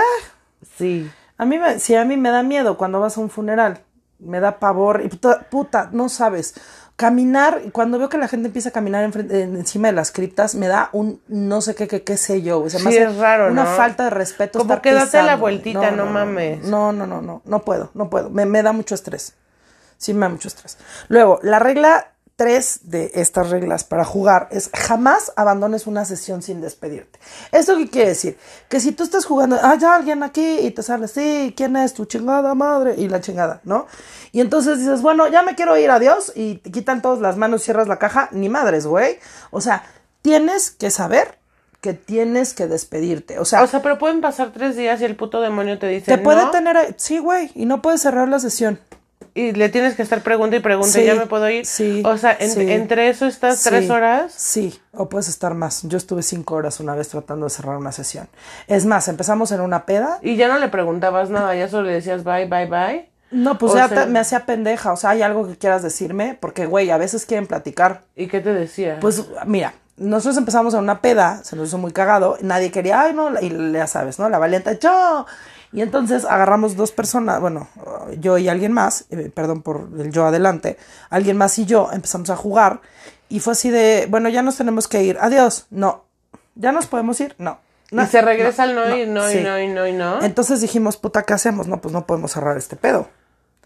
Sí. A mí, me, sí, a mí me da miedo cuando vas a un funeral. Me da pavor. Y puta, puta, no sabes. Caminar, cuando veo que la gente empieza a caminar enfrente- encima de las criptas, me da un no sé qué, qué, qué sé yo. O sea, me Sí, hace es raro, Una ¿no? falta de respeto. Como que date la vueltita, no mames. No, no, no, no. No puedo, no puedo. Me, me da mucho estrés. Sí, me da mucho estrés. Luego, la regla tres de estas reglas para jugar es jamás abandones una sesión sin despedirte. ¿Esto qué quiere decir? Que si tú estás jugando, hay alguien aquí y te sale, sí, ¿quién es tu chingada madre? Y la chingada, ¿no? Y entonces dices, bueno, ya me quiero ir, adiós, y te quitan todas las manos, cierras la caja, ni madres, güey. O sea, tienes que saber que tienes que despedirte. O sea, O sea, pero pueden pasar tres días y el puto demonio te dice te puede no, tener, sí, güey, y no puedes cerrar la sesión. Y le tienes que estar pregunta y pregunta, Sí, ¿ya me puedo ir? sí, O sea, en- sí. entre eso estás tres Sí, horas. Sí, o puedes estar más. Yo estuve cinco horas una vez tratando de cerrar una sesión. Es más, empezamos en una peda. Y ya no le preguntabas nada, ya solo le decías bye, bye, bye. No, pues O ya sea- me hacía pendeja. O sea, hay algo que quieras decirme, porque, güey, a veces quieren platicar. ¿Y qué te decía? Pues, mira, nosotros empezamos en una peda, se nos hizo muy cagado, nadie quería, ay, no, y ya sabes, ¿no? La valienta, yo. Y entonces agarramos dos personas, bueno, yo y alguien más, eh, perdón por el yo adelante, alguien más y yo empezamos a jugar y fue así de, bueno, ya nos tenemos que ir, adiós, no, ya nos podemos ir, no. no y se regresa al no, no, y no, sí. y no, y no, y no. Entonces dijimos, puta, ¿qué hacemos? No, pues no podemos cerrar este pedo.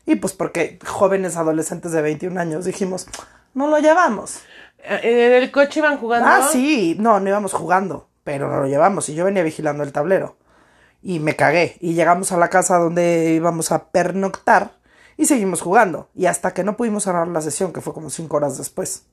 Y pues porque jóvenes adolescentes de 21 años dijimos, no lo llevamos. Eh, En el coche iban jugando. Ah, sí, no, no íbamos jugando, pero no lo llevamos y yo venía vigilando el tablero y me cagué y llegamos a la casa donde íbamos a pernoctar y seguimos jugando y hasta que no pudimos cerrar la sesión, que fue como cinco horas después.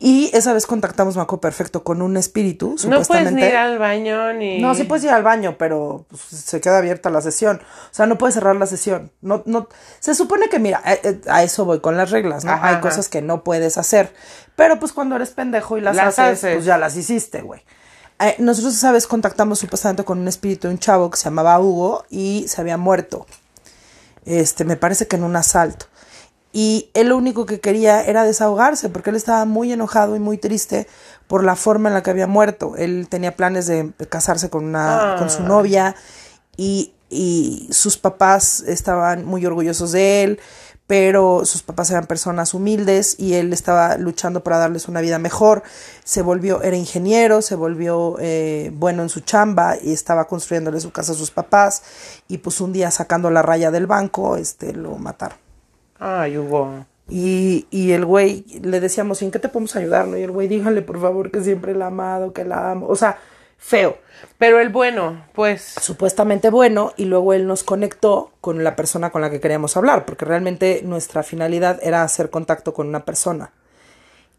Y esa vez contactamos, Maco, perfecto, con un espíritu, No puedes ni ir al baño ni. No, sí puedes ir al baño, pero pues, se queda abierta la sesión. O sea, no puedes cerrar la sesión. No, no. Se supone que, mira, eh, eh, a eso voy con las reglas, ¿no? Ajá, Hay ajá. cosas que no puedes hacer. Pero pues cuando eres pendejo y las, Las haces, haces. pues ya las hiciste, güey. Eh, nosotros esa vez contactamos supuestamente con un espíritu de un chavo que se llamaba Hugo y se había muerto. Este, me parece que en un asalto. Y él lo único que quería era desahogarse, porque él estaba muy enojado y muy triste por la forma en la que había muerto. Él tenía planes de casarse con una, con su novia y, y sus papás estaban muy orgullosos de él, pero sus papás eran personas humildes y él estaba luchando para darles una vida mejor. Se volvió, era ingeniero, se volvió eh, bueno en su chamba y estaba construyéndole su casa a sus papás y pues un día sacando la raya del banco, este, lo mataron. Ay, Hugo. Y, y el güey, le decíamos, ¿en qué te podemos ayudar? no? Y el güey, dígale por favor que siempre la ha amado, que la amo. O sea, feo. Pero el bueno, pues. Supuestamente bueno, y luego él nos conectó con la persona con la que queríamos hablar, porque realmente nuestra finalidad era hacer contacto con una persona.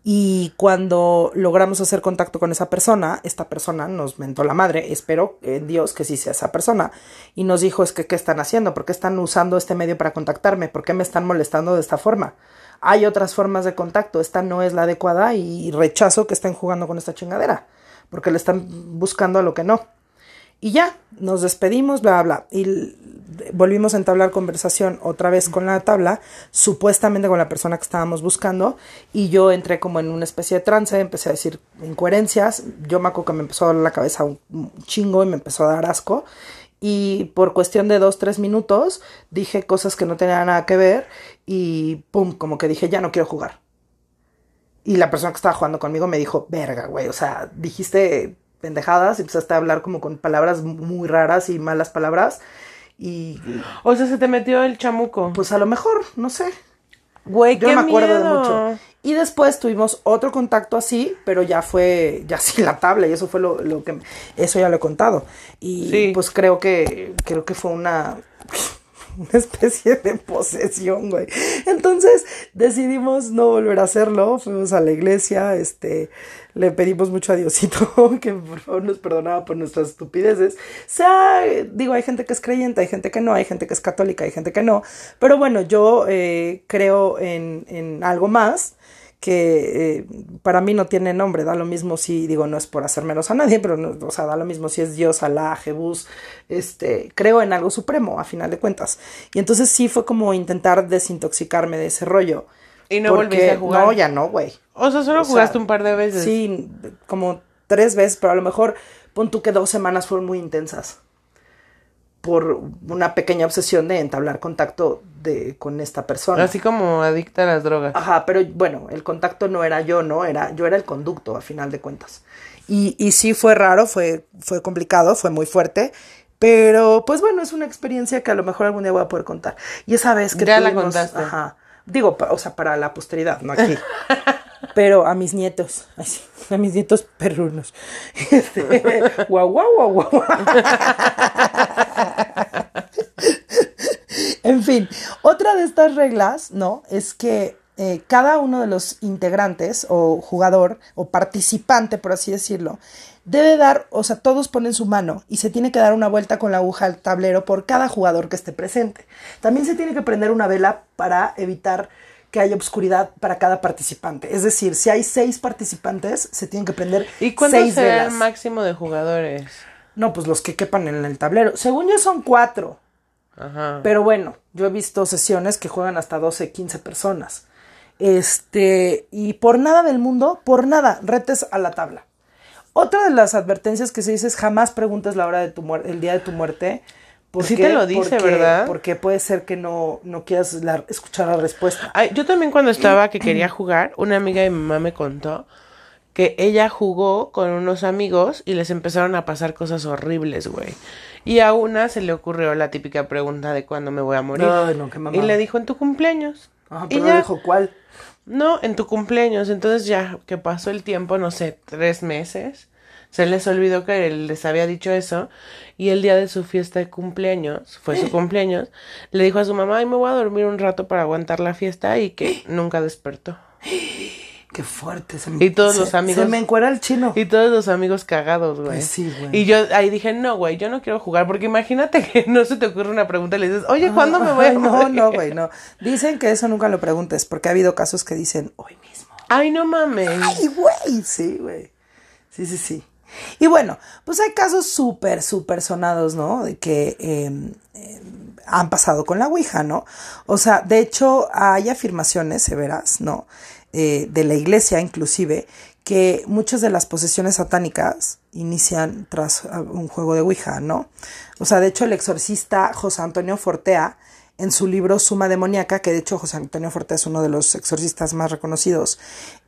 Y cuando logramos hacer contacto con esa persona, esta persona nos mentó la madre, espero en Dios que sí sea esa persona, y nos dijo es que qué están haciendo, por qué están usando este medio para contactarme, por qué me están molestando de esta forma. Hay otras formas de contacto, esta no es la adecuada y rechazo que estén jugando con esta chingadera, porque le están buscando a lo que no. Y ya, nos despedimos, bla, bla. Y volvimos a entablar conversación otra vez con la tabla, supuestamente con la persona que estábamos buscando. Y yo entré como en una especie de trance, empecé a decir incoherencias. Yo me acuerdo que me empezó a doler la cabeza un chingo y me empezó a dar asco. Y por cuestión de dos, tres minutos dije cosas que no tenían nada que ver. Y pum, como que dije, ya no quiero jugar. Y la persona que estaba jugando conmigo me dijo, verga, güey, o sea, dijiste pendejadas y empezaste a hablar como con palabras muy raras y malas palabras. Y O sea, se te metió el chamuco. pues a lo mejor, no sé. Güey, Yo qué no me acuerdo de mucho. Y después tuvimos otro contacto así, pero ya fue, ya sin la tabla, y eso fue lo, lo que, eso ya lo he contado. Y Sí. pues creo que, creo que fue una, una especie de posesión, güey. Entonces decidimos no volver a hacerlo, fuimos a la iglesia, este, le pedimos mucho a Diosito <laughs> que por favor nos perdonaba por nuestras estupideces. O sea, digo, hay gente que es creyente, hay gente que no, hay gente que es católica, hay gente que no. Pero bueno, yo eh, creo en, en algo más que eh, para mí no tiene nombre, da lo mismo si, digo, no es por hacer menos a nadie, pero, no, o sea, da lo mismo si es Dios, Alá, Jebús, este, creo en algo supremo, a final de cuentas. Y entonces sí fue como intentar desintoxicarme de ese rollo. Y no Porque- volviste a jugar. No, ya no, güey. O sea, solo O sea, jugaste un par de veces. Sí, como tres veces, pero a lo mejor pon tú que dos semanas fueron muy intensas. Por una pequeña obsesión de entablar contacto de, con esta persona. Así como adicta a las drogas. Ajá, pero bueno, el contacto no era yo, ¿no? Era, yo era el conducto, a final de cuentas. Y, y sí fue raro, fue, fue complicado, fue muy fuerte. Pero, pues bueno, es una experiencia que a lo mejor algún día voy a poder contar. Y esa vez que Ya la tuvimos- contaste. Ajá. Digo, o sea, para la posteridad, no aquí. <laughs> Pero a mis nietos, ay, sí, a mis nietos perrunos. <laughs> Este, guau, guau, guau, guau. <laughs> En fin, otra de estas reglas, ¿no? Es que eh, cada uno de los integrantes o jugador o participante, por así decirlo, debe dar, o sea, todos ponen su mano y se tiene que dar una vuelta con la aguja al tablero por cada jugador que esté presente. También se tiene que prender una vela para evitar que haya obscuridad para cada participante. Es decir, si hay seis participantes, se tienen que prender ¿Y cuánto seis será velas. el máximo de jugadores? No, pues los que quepan en el tablero. Según yo son cuatro. Ajá. Pero bueno, yo he visto sesiones que juegan hasta 12, 15 personas. Este, y por nada del mundo, por nada, retes a la tabla. Otra de las advertencias que se dice es jamás preguntes la hora de tu muerte, el día de tu muerte. Sí te lo dice, Porque- ¿verdad? Porque puede ser que no, no quieras la- escuchar la respuesta. Ay, yo también cuando estaba que quería jugar, una amiga de mi mamá me contó que ella jugó con unos amigos y les empezaron a pasar cosas horribles, güey. Y a una se le ocurrió la típica pregunta de cuándo me voy a morir. No, qué y mamada. le dijo en tu cumpleaños. Ajá, y pero no dijo cuál. no, en tu cumpleaños. Entonces ya que pasó el tiempo, no sé, tres meses, se les olvidó que él les había dicho eso. Y el día de su fiesta de cumpleaños, fue su cumpleaños, le dijo a su mamá, ay, me voy a dormir un rato para aguantar la fiesta y que nunca despertó. Qué fuerte. Se me, Y todos se- los amigos- Se me encuera el chino. Y todos los amigos cagados, güey. Pues sí, güey. Y yo ahí dije, no, güey, yo no quiero jugar. Porque imagínate <laughs> que no se te ocurre una pregunta y le dices, oye, ¿cuándo me voy a Ay, <laughs> No, no, güey, no. Dicen que eso nunca lo preguntes, porque ha habido casos que dicen hoy mismo. Ay, no mames. Ay, güey, sí, güey. Sí, sí, sí. Y bueno, pues hay casos súper, súper sonados, ¿no? De que eh, eh, han pasado con la Ouija, ¿no? O sea, de hecho, hay afirmaciones severas, ¿no? Eh, de la iglesia, inclusive, que muchas de las posesiones satánicas inician tras ah, un juego de Ouija, ¿no? O sea, de hecho, el exorcista José Antonio Fortea, en su libro Suma Demoníaca, que de hecho José Antonio Fortea es uno de los exorcistas más reconocidos,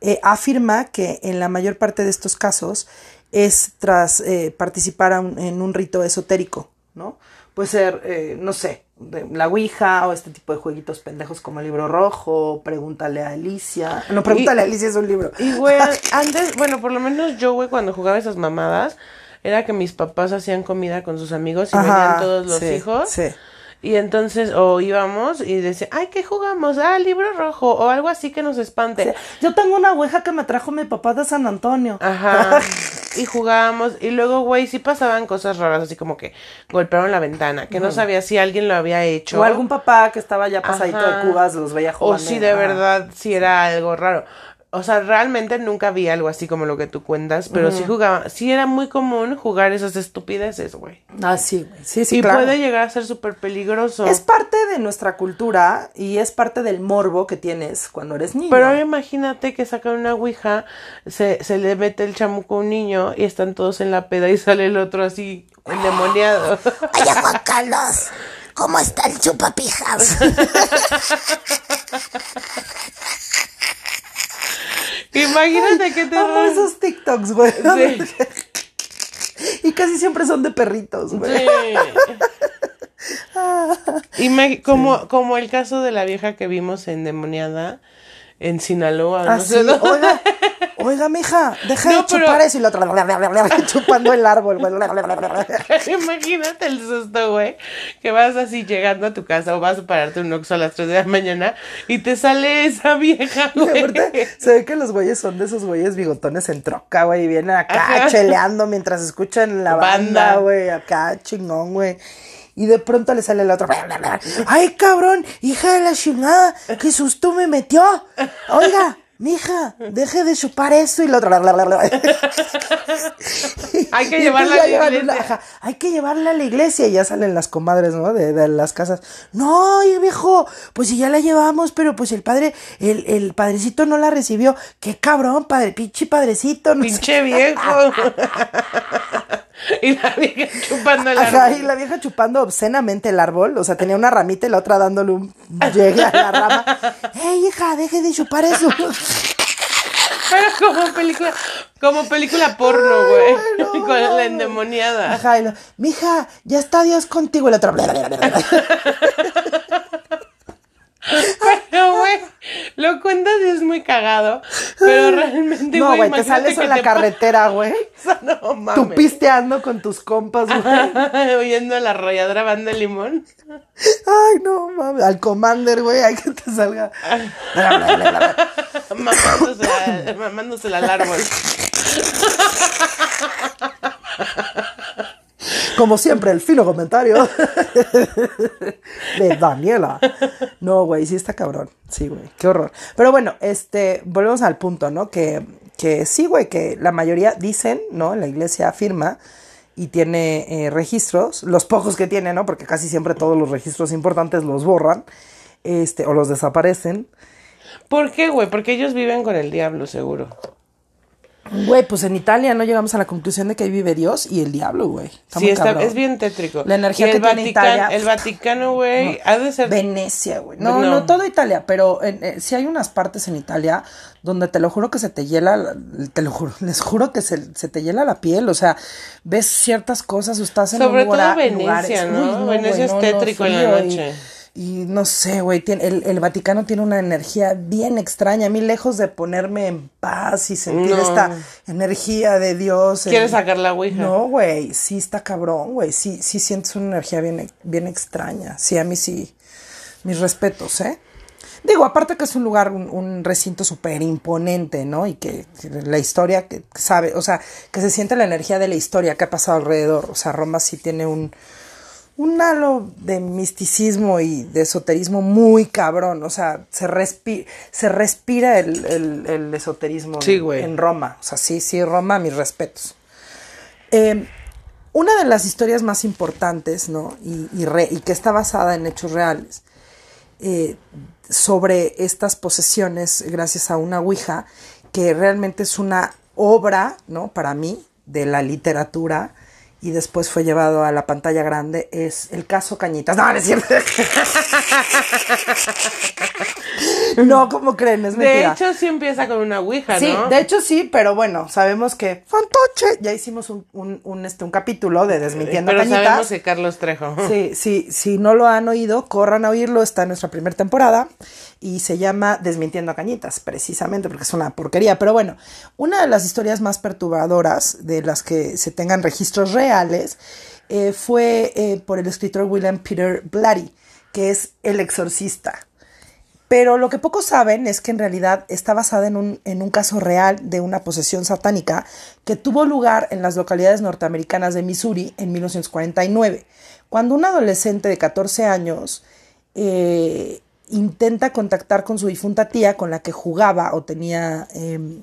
eh, afirma que en la mayor parte de estos casos es tras eh, participar en un rito esotérico, ¿no? Puede ser, no sé, de la Ouija o este tipo de jueguitos pendejos como el libro rojo, pregúntale a Alicia. No, pregúntale a Alicia es un libro. Y, güey, <laughs> antes, bueno, por lo menos yo, güey, cuando jugaba esas mamadas, era que mis papás hacían comida con sus amigos y Ajá, venían todos los sí, hijos. sí. Y entonces, o íbamos y decían, ay, ¿qué jugamos? Ah, libro rojo, o algo así que nos espante. Yo tengo una Ouija que me trajo mi papá de San Antonio. Ajá. <laughs> y jugábamos. Y luego, güey, sí pasaban cosas raras, así como que golpearon la ventana, que no sabía si alguien lo había hecho. O algún papá que estaba ya pasadito Ajá. de cubas los veía O jugando. si de Ajá. verdad, si era algo raro. O sea, realmente nunca vi algo así como lo que tú cuentas, pero sí jugaba, sí era muy común jugar esas estupideces, güey. Ah, sí, güey. Sí, sí, y claro. puede llegar a ser súper peligroso. Es parte de nuestra cultura y es parte del morbo que tienes cuando eres niño. Pero ahora imagínate que sacan una ouija, se, se le mete el chamuco a un niño y están todos en la peda y sale el otro así endemoniado. <laughs> Oye, Juan Carlos, ¿cómo está el chupapijas? <laughs> imagínate que te Amo esos TikToks, güey. y casi siempre son de perritos, güey. <laughs> Sí. Como, como el caso de la vieja que vimos endemoniada en Sinaloa. no sé. Ah, <laughs> oiga, oiga, mija, deja No, de pero- chupar eso y lo otro chupando el árbol, güey. Imagínate el susto, güey, que vas así llegando a tu casa o vas a pararte un oxo a las 3 de la mañana y te sale esa vieja, güey. se ve que los güeyes son de esos güeyes bigotones en troca, güey, y vienen acá Ajá. cheleando mientras escuchan la banda, Banda. güey, acá chingón, güey. Y de pronto le sale el otro. ¡Ay, cabrón! ¡Hija de la chingada! ¡Qué susto me metió! Oiga, mija, deje de chupar eso y lo otro. <laughs> Hay que llevarla a la iglesia. una- ajá, hay que llevarla a la iglesia y ya salen las comadres, ¿no? De, de las casas. No, viejo, pues si ya la llevamos, pero pues el padre, el, el padrecito no la recibió. Qué cabrón, padre, pinche padrecito. No sé Pinche viejo. <laughs> <laughs> y la vieja chupando el Ajá, árbol. y la vieja chupando obscenamente el árbol, o sea, tenía una ramita y la otra dándole un llegue a la rama. <laughs> ¡Ey, hija, deje de chupar eso! Pero como película, como película porno, güey. no, <laughs> Con la endemoniada. Ajá, y la, mija, ya está Dios contigo. Y la otra. <laughs> Pero, güey, lo cuentas y es muy cagado. Pero realmente, No, güey, te sales en la te carretera, güey. <laughs> No Tú mames. pisteando con tus compas, güey. Oyendo a la arrolladora banda de limón. Ay, no mames. Al commander, güey, hay que te salga. <laughs> Mamándosela, mamándosela al árbol. Como siempre, el fino comentario de Daniela. No, güey, sí está cabrón. Sí, güey, qué horror. Pero bueno, este, volvemos al punto, ¿no? Que, que sí, güey, que la mayoría dicen, ¿no? La iglesia afirma y tiene eh, registros, los pocos que tiene, ¿no? Porque casi siempre todos los registros importantes los borran, este, o los desaparecen. ¿Por qué, güey? Porque ellos viven con el diablo, seguro. Güey, pues en Italia no llegamos a la conclusión de que ahí vive Dios y el diablo, güey. Está sí, muy está, cabrón. es bien tétrico. La energía que tiene Vaticano, Italia- El Vaticano, güey, ha de ser... Venecia, güey. No, No. no, todo Italia, pero en- eh, sí hay unas partes en Italia donde te lo juro que se te hiela, la- te lo juro, les juro que se, se te hiela la piel, o sea, ves ciertas cosas o estás en Sobre un lugar, todo Venecia, lugares- ¿no? Uy, Venecia es tétrico en la frío y- noche. Y, no sé, güey, tiene- el, el Vaticano tiene una energía bien extraña. A mí, lejos de ponerme en paz y sentir No. esta energía de Dios. ¿Quieres sacar la ouija? No, güey, sí está cabrón, güey. Sí, sí sientes una energía bien, bien extraña. Sí, a mí sí. Mis respetos, ¿eh? Digo, aparte que es un lugar, un, un recinto súper imponente, ¿no? Y que, que la historia que sabe, o sea, que se siente la energía de la historia que ha pasado alrededor. O sea, Roma sí tiene un, un halo de misticismo y de esoterismo muy cabrón. O sea, se, respi se respira el, el- el esoterismo Sí, en- Roma. O sea, sí, sí, Roma, mis respetos. Eh, una de las historias más importantes, ¿no? Y, y re- y que está basada en hechos reales, eh, sobre estas posesiones gracias a una Ouija, que realmente es una obra, ¿no? Para mí, de la literatura, y después fue llevado a la pantalla grande, es el caso Cañitas. No, no es cierto. <laughs> no, ¿cómo creen? Es De mentira. hecho, sí empieza con una ouija, Sí, ¿no? de hecho sí, pero bueno, sabemos que Fantoche, ya hicimos un, un, un, este, un capítulo de Desmintiendo Pero Cañitas. sabemos que Carlos Trejo. Sí, sí, si no lo han oído, corran a oírlo, está en nuestra primera temporada y se llama Desmintiendo a Cañitas, precisamente porque es una porquería. Pero bueno, una de las historias más perturbadoras de las que se tengan registros reales eh, fue eh, por el escritor William Peter Blatty, que es El Exorcista. Pero lo que pocos saben es que en realidad está basada en un, en un caso real de una posesión satánica que tuvo lugar en las localidades norteamericanas de Missouri en 1949, cuando un adolescente de 14 años eh, intenta contactar con su difunta tía con la que jugaba o tenía... em,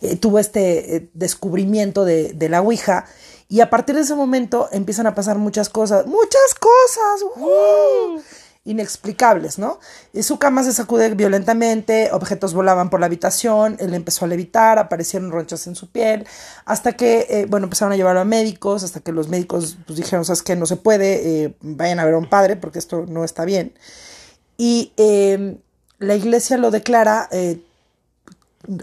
eh, tuvo este eh, descubrimiento de, de la Ouija y a partir de ese momento empiezan a pasar muchas cosas, muchas cosas, ¡uh! inexplicables, ¿no? Y su cama se sacude violentamente, objetos volaban por la habitación, él empezó a levitar, aparecieron ronchas en su piel, hasta que, eh, bueno, empezaron a llevarlo a médicos, hasta que los médicos pues, dijeron, sabes que no se puede, eh, vayan a ver a un padre porque esto no está bien. Y eh, la iglesia lo declara, eh,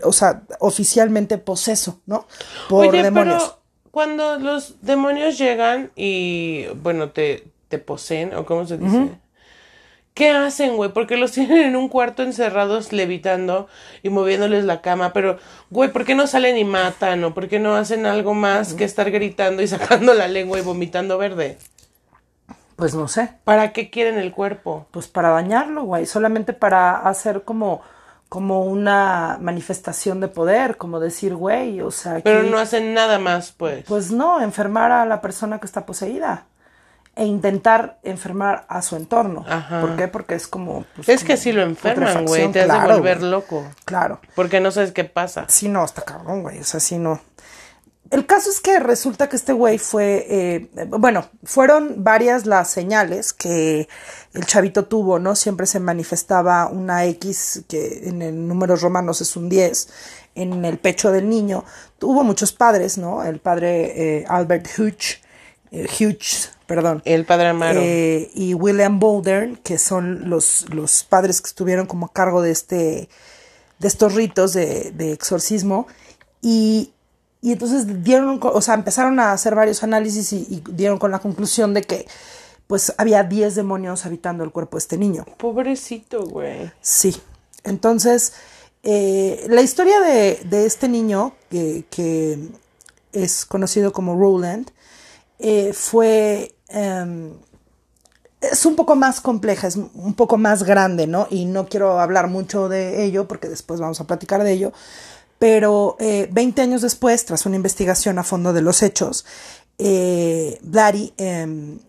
o sea, oficialmente poseso, ¿no? Por Oye, demonios. pero cuando los demonios llegan y, bueno, te, te poseen, o cómo se dice. ¿Qué hacen, güey? Porque los <laughs> tienen en un cuarto encerrados levitando y moviéndoles la cama. Pero, güey, ¿por qué no salen y matan? ¿O por qué no hacen algo más que estar gritando y <laughs> sacando la lengua y vomitando verde? Pues no sé. ¿Para qué quieren el cuerpo? Pues para dañarlo, güey. Solamente para hacer como, como una manifestación de poder, como decir, güey, o sea. Pero no hacen nada más, pues. Pues no, enfermar a la persona que está poseída. E intentar enfermar a su entorno. Ajá. ¿Por qué? Porque es como. pues, es que sí lo enferman, güey. Te has de claro, volver loco. Claro. Porque no sabes qué pasa. Sí, no, está cabrón, güey. O sea, sí, no. El caso es que resulta que este güey fue, eh, bueno, fueron varias las señales que el chavito tuvo, ¿no? Siempre se manifestaba una X, que en el números romanos es un 10, en el pecho del niño. Tuvo muchos padres, ¿no? El padre eh, Albert Hughes, eh, Hughes, perdón. El padre Amaro. Eh, y William Bowden, que son los, los padres que estuvieron como a cargo de este de estos ritos de, de exorcismo y, y entonces dieron, o sea, empezaron a hacer varios análisis y, y dieron con la conclusión de que pues había 10 demonios habitando el cuerpo de este niño. Pobrecito, güey. Sí. Entonces, eh, la historia de, de este niño, que, que es conocido como Roland, eh, fue... em, es un poco más compleja, es un poco más grande, ¿no? Y no quiero hablar mucho de ello porque después vamos a platicar de ello. Pero eh, 20 años después, tras una investigación a fondo de los hechos, eh, em,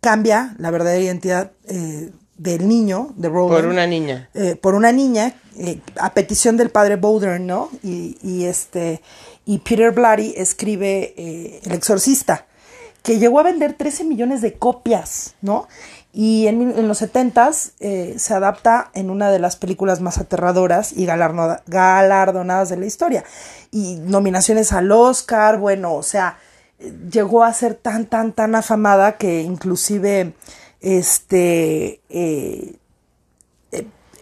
cambia la verdadera identidad eh, del niño, de Roland Por una niña. eh, por una niña eh, a petición del padre Bowden, ¿no? Y, y este y Peter Blatty escribe eh, El Exorcista, que llegó a vender 13 millones de copias, ¿no? Y en, los 70s eh, se adapta en una de las películas más aterradoras y galardonadas de la historia. Y nominaciones al Oscar, bueno, o sea, eh, llegó a ser tan, tan, tan afamada que inclusive este eh,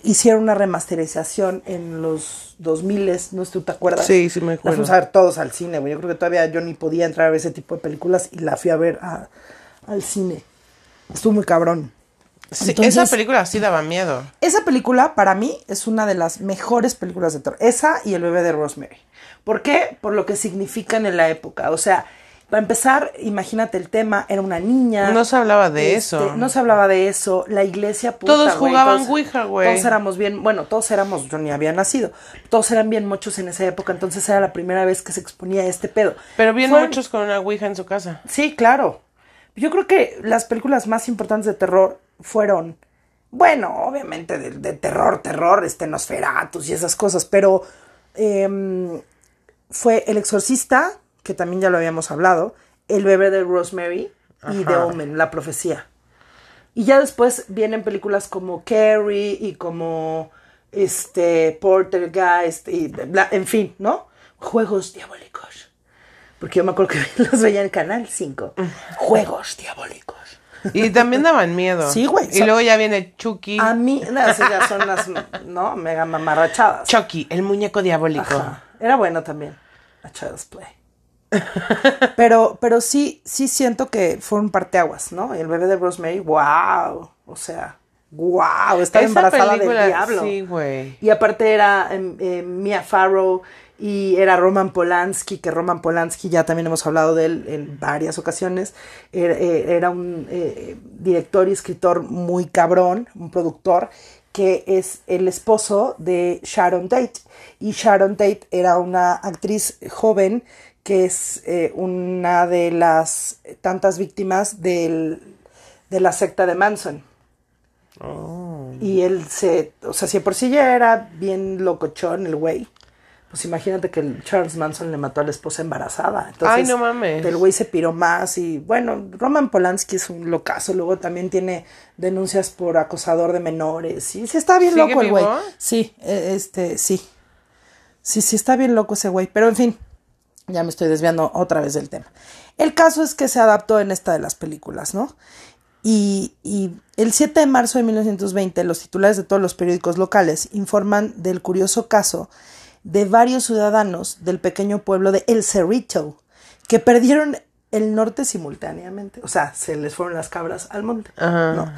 hicieron una remasterización en los 2000, no sé tú te acuerdas. Sí, sí me La acuerdo. fuimos a ver todos al cine, güey. Yo creo que todavía yo ni podía entrar a ver ese tipo de películas y la fui a ver a- al cine. Estuvo muy cabrón. Sí, Entonces- esa película sí daba miedo. Esa película, para mí, es una de las mejores películas de terror. Esa y El bebé de Rosemary. ¿Por qué? Por lo que significan en la época. O sea, Para empezar, imagínate el tema, era una niña. No se hablaba de Este, eso. No se hablaba de eso. La iglesia puta, Todos jugaban todos- Ouija, güey. Todos éramos bien, bueno, todos éramos, yo ni había nacido. Todos eran bien muchos en esa época, entonces era la primera vez que se exponía este pedo. Pero bien muchos con una Ouija en su casa. Sí, claro. Yo creo que las películas más importantes de terror fueron, bueno, obviamente de, de terror, terror, este Nosferatus y esas cosas, pero em, fue El Exorcista, que también ya lo habíamos hablado, El bebé de Rosemary y The Omen, La Profecía. Y ya después vienen películas como Carrie y como este Poltergeist y bla- en fin, ¿no? Juegos diabólicos. Porque yo me acuerdo que <laughs> los veía en Canal 5. Juegos diabólicos. Y también daban miedo. Sí, güey. Y luego ya viene Chucky. A mí, no, esas ya son las, ¿no? Mega mamarrachadas. Chucky, el muñeco diabólico. Ajá. Era bueno también. A Child's Play. Pero, pero sí, sí siento que fue un parteaguas, ¿no? El bebé de Rosemary, wow. O sea, wow. Estaba Esa embarazada película, del diablo. Sí, güey. Y aparte era em, eh, Mia Farrow y era Roman Polanski, que Roman Polanski ya también hemos hablado de él en varias ocasiones. Era, eh, era un eh, director y escritor muy cabrón, un productor, que es el esposo de Sharon Tate. Y Sharon Tate era una actriz joven que es eh, una de las tantas víctimas del, de la secta de Manson. Y él se, o sea, si por sí ya era bien locochón el güey, pues imagínate que el Charles Manson le mató a la esposa embarazada. Entonces, Ay, no mames. El güey se piró más y bueno, Roman Polanski es un locazo, luego también tiene denuncias por acosador de menores y sí está bien ¿Sigue loco el güey. Sí, eh, este, sí. Sí, sí está bien loco ese güey, pero en fin, ya me estoy desviando otra vez del tema. El caso es que se adaptó en esta de las películas, ¿no? Y, y el 7 de marzo de 1920, los titulares de todos los periódicos locales informan del curioso caso de varios ciudadanos del pequeño pueblo de El Cerrito que perdieron el norte simultáneamente. O sea, se les fueron las cabras al monte. ¿no?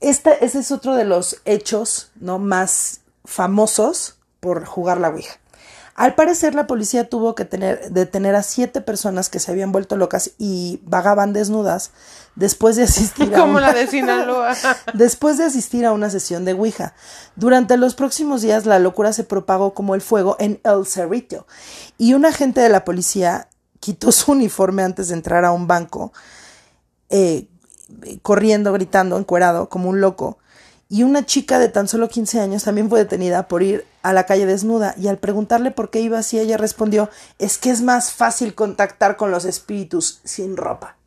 Este, ese es otro de los hechos ¿no? más famosos por jugar la Ouija. Al parecer, la policía tuvo que tener, detener a siete personas que se habían vuelto locas y vagaban desnudas después de asistir <laughs> a Como una- la de Sinaloa. <laughs> después de asistir a una sesión de Ouija. Durante los próximos días la locura se propagó como el fuego en El Cerrito y un agente de la policía quitó su uniforme antes de entrar a un banco, eh, corriendo, gritando, encuerado, como un loco. Y una chica de tan solo 15 años también fue detenida por ir a la calle desnuda y al preguntarle por qué iba así, ella respondió, es que es más fácil contactar con los espíritus sin ropa.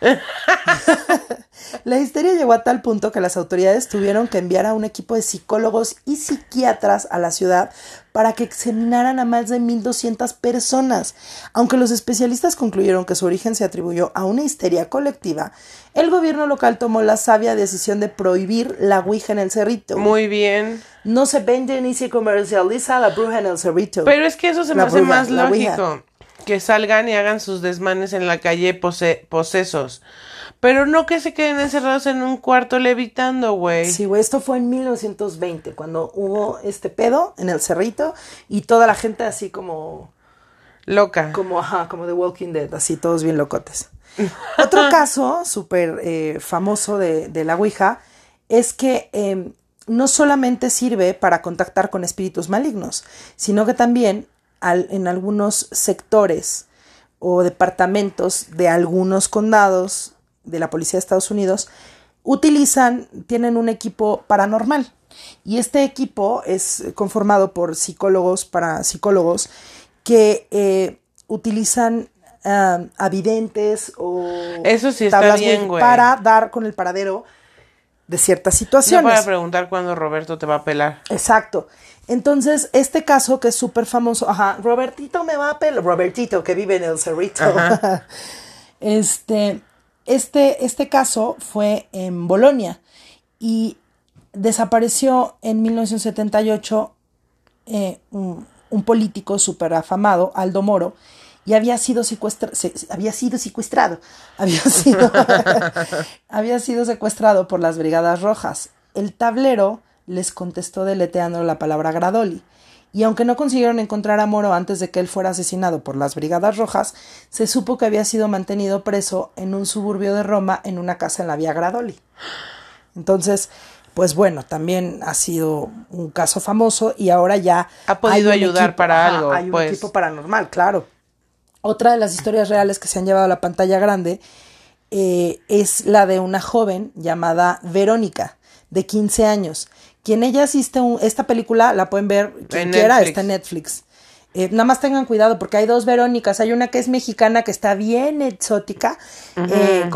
<laughs> La histeria llegó a tal punto que las autoridades tuvieron que enviar a un equipo de psicólogos y psiquiatras a la ciudad para que examinaran a más de 1.200 personas. Aunque los especialistas concluyeron que su origen se atribuyó a una histeria colectiva, el gobierno local tomó la sabia decisión de prohibir la Ouija en el Cerrito. Muy bien. No se vende ni se comercializa la bruja en el Cerrito. Pero es que eso se me La hace bruja, más lógico. Que salgan y hagan sus desmanes en la calle pose- posesos. Pero no que se queden encerrados en un cuarto levitando, güey. Sí, güey, esto fue en 1920, cuando hubo este pedo en el Cerrito y toda la gente así como Loca. como, ajá, como The Walking Dead, así todos bien locotes. Otro <laughs> caso súper eh, famoso de, de la Ouija es que eh, no solamente sirve para contactar con espíritus malignos, sino que también al- en algunos sectores o departamentos de algunos condados de la policía de Estados Unidos utilizan, tienen un equipo paranormal. Y este equipo es conformado por psicólogos, parapsicólogos, que eh, utilizan ah, a videntes o Eso sí está tablas bien, güey. para dar con el paradero de ciertas No situaciones. para preguntar cuándo Roberto te va a pelar. Exacto. Entonces, este caso que es súper famoso, ajá, Robertito me va a pelar, Robertito que vive en el Cerrito. <laughs> este, este, este caso fue en Bolonia y desapareció en 1978 eh, un, político súper afamado, Aldo Moro, y había sido, había sido secuestrado, <laughs> había sido, <laughs> había sido secuestrado por las Brigadas Rojas. El tablero les contestó deleteando la palabra Gradoli. Y aunque no consiguieron encontrar a Moro antes de que él fuera asesinado por las Brigadas Rojas, se supo que había sido mantenido preso en un suburbio de Roma en una casa en la Vía Gradoli. Entonces, pues bueno, también ha sido un caso famoso y ahora ya Ha podido ayudar para algo, Hay un pues. equipo paranormal, claro. Otra de las historias reales que se han llevado a la pantalla grande eh, es la de una joven llamada Verónica, de 15 años, quien ella asiste un- esta película, la pueden ver quien En quiera, Netflix. está en Netflix. Eh, nada más tengan cuidado porque hay dos Verónicas. Hay una que es mexicana que está bien exótica eh,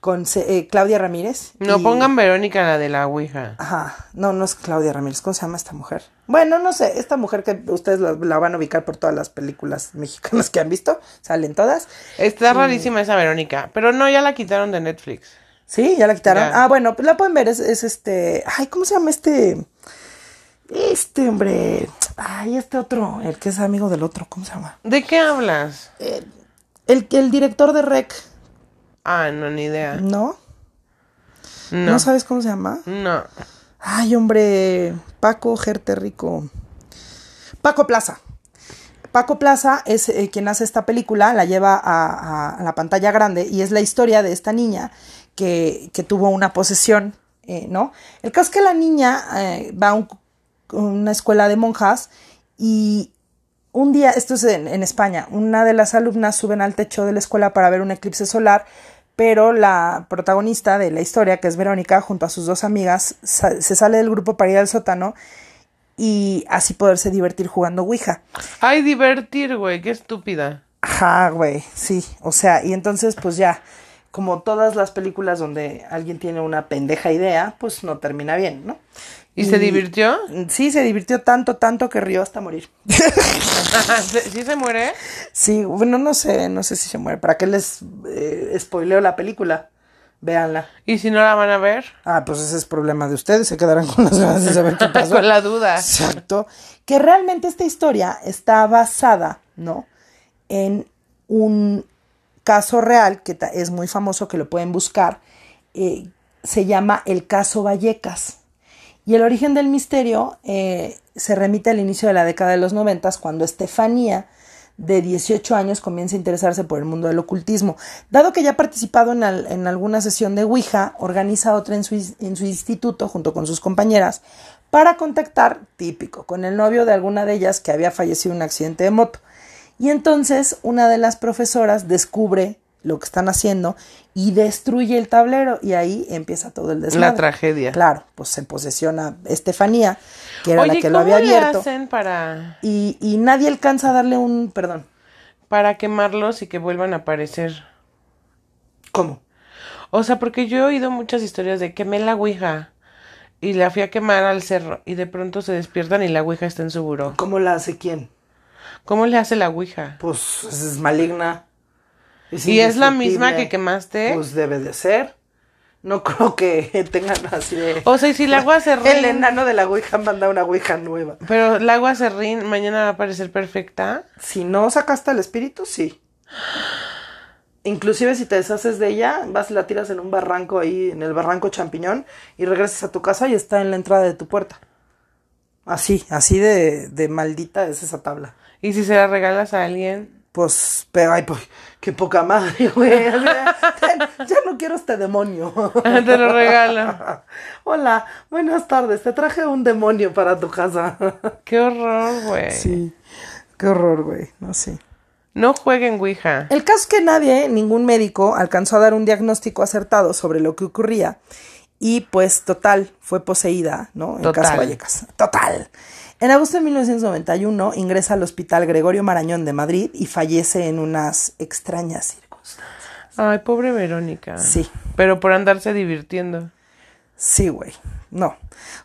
con, eh, Claudia Ramírez. No y- pongan Verónica la de la Ouija. Ajá, no, no es Claudia Ramírez. ¿Cómo se llama esta mujer? Bueno, no sé, esta mujer que ustedes la, la van a ubicar por todas las películas mexicanas que han visto, salen todas. Está rarísima esa Verónica. Pero no, ya la quitaron de Netflix. Sí, ya la quitaron. Ya. Ah, bueno, pues la pueden ver, es, es este. Ay, ¿cómo se llama este? Este hombre. Ay, este otro, el que es amigo del otro, ¿cómo se llama? ¿De qué hablas? El, el director de Rec, Ah, no, ni idea. ¿no? No. ¿No sabes cómo se llama? No. Ay, hombre, Paco Gerte Rico. Paco Plaza. Paco Plaza es eh, quien hace esta película, la lleva a, a- a la pantalla grande y es la historia de esta niña que, que tuvo una posesión, eh, ¿no? El caso es que la niña eh, va a un- una escuela de monjas y un día, esto es en, en España, una de las alumnas suben al techo de la escuela para ver un eclipse solar, pero la protagonista de la historia, que es Verónica, junto a sus dos amigas, sa- se sale del grupo para ir al sótano y así poderse divertir jugando Ouija. Ay, divertir, güey. Qué estúpida. Ajá, güey, sí, o sea, y entonces pues ya, como todas las películas donde alguien tiene una pendeja idea, pues no termina bien, ¿no? ¿Y se divirtió? Sí, se divirtió tanto, tanto que rió hasta morir. <laughs> ¿Sí se muere? Sí, bueno, no sé, no sé si se muere. ¿Para qué les eh, spoileo la película? Véanla. ¿Y si no la van a ver? Ah, pues ese es problema de ustedes, se quedarán con las ganas de saber qué <laughs> pasó. Con la duda. Exacto. Que realmente esta historia está basada, ¿no? En un caso real que es muy famoso, que lo pueden buscar. eh, se llama el caso Vallecas. Y el origen del misterio eh, se remite al inicio de la década de los noventas, cuando Estefanía, de 18 años, comienza a interesarse por el mundo del ocultismo. Dado que ya ha participado en, al- en alguna sesión de Ouija, organiza otra en su instituto junto con sus compañeras para contactar, típico, con el novio de alguna de ellas que había fallecido en un accidente de moto. Y entonces una de las profesoras descubre lo que están haciendo y destruye el tablero y ahí empieza todo el desmadre. La tragedia. Claro, pues se posesiona Estefanía, que era Oye, la que lo ¿cómo había abierto. hacen para, Y, y nadie alcanza a darle un perdón. para quemarlos y que vuelvan a aparecer? ¿Cómo? O sea, porque yo he oído muchas historias de quemé la ouija y la fui a quemar al cerro y de pronto se despiertan y la ouija está en su buró. ¿Cómo la hace quién? ¿Cómo le hace la ouija? Pues es maligna. ¿Y es la misma que quemaste? Pues debe de ser. No <laughs> creo que tengan así de... O sea, y si <laughs> el agua se El enano de la Ouija manda una Ouija nueva. pero el agua se rin, mañana va a aparecer perfecta. Si no sacaste al espíritu, sí. Inclusive si te deshaces de ella, vas y la tiras en un barranco ahí, en el barranco champiñón, y regresas a tu casa y está en la entrada de tu puerta. Así, así de, de maldita es esa tabla. Y si se la regalas a alguien, Pues, pero ay, pues, qué poca madre, güey. O sea, ya no quiero este demonio. te lo regalo. <laughs> Hola, buenas tardes. Te traje un demonio para tu casa. <laughs> Qué horror, güey. Sí, qué horror, güey. No sé. No jueguen ouija. El caso es que nadie, ningún médico, alcanzó a dar un diagnóstico acertado sobre lo que ocurría. Y pues, total, fue poseída, ¿no? En Total. caso Vallecas. Total. En agosto de 1991 ingresa al Hospital Gregorio Marañón de Madrid y fallece en unas extrañas circunstancias. Ay, pobre Verónica. Sí. Pero por andarse divirtiendo. Sí, güey. No.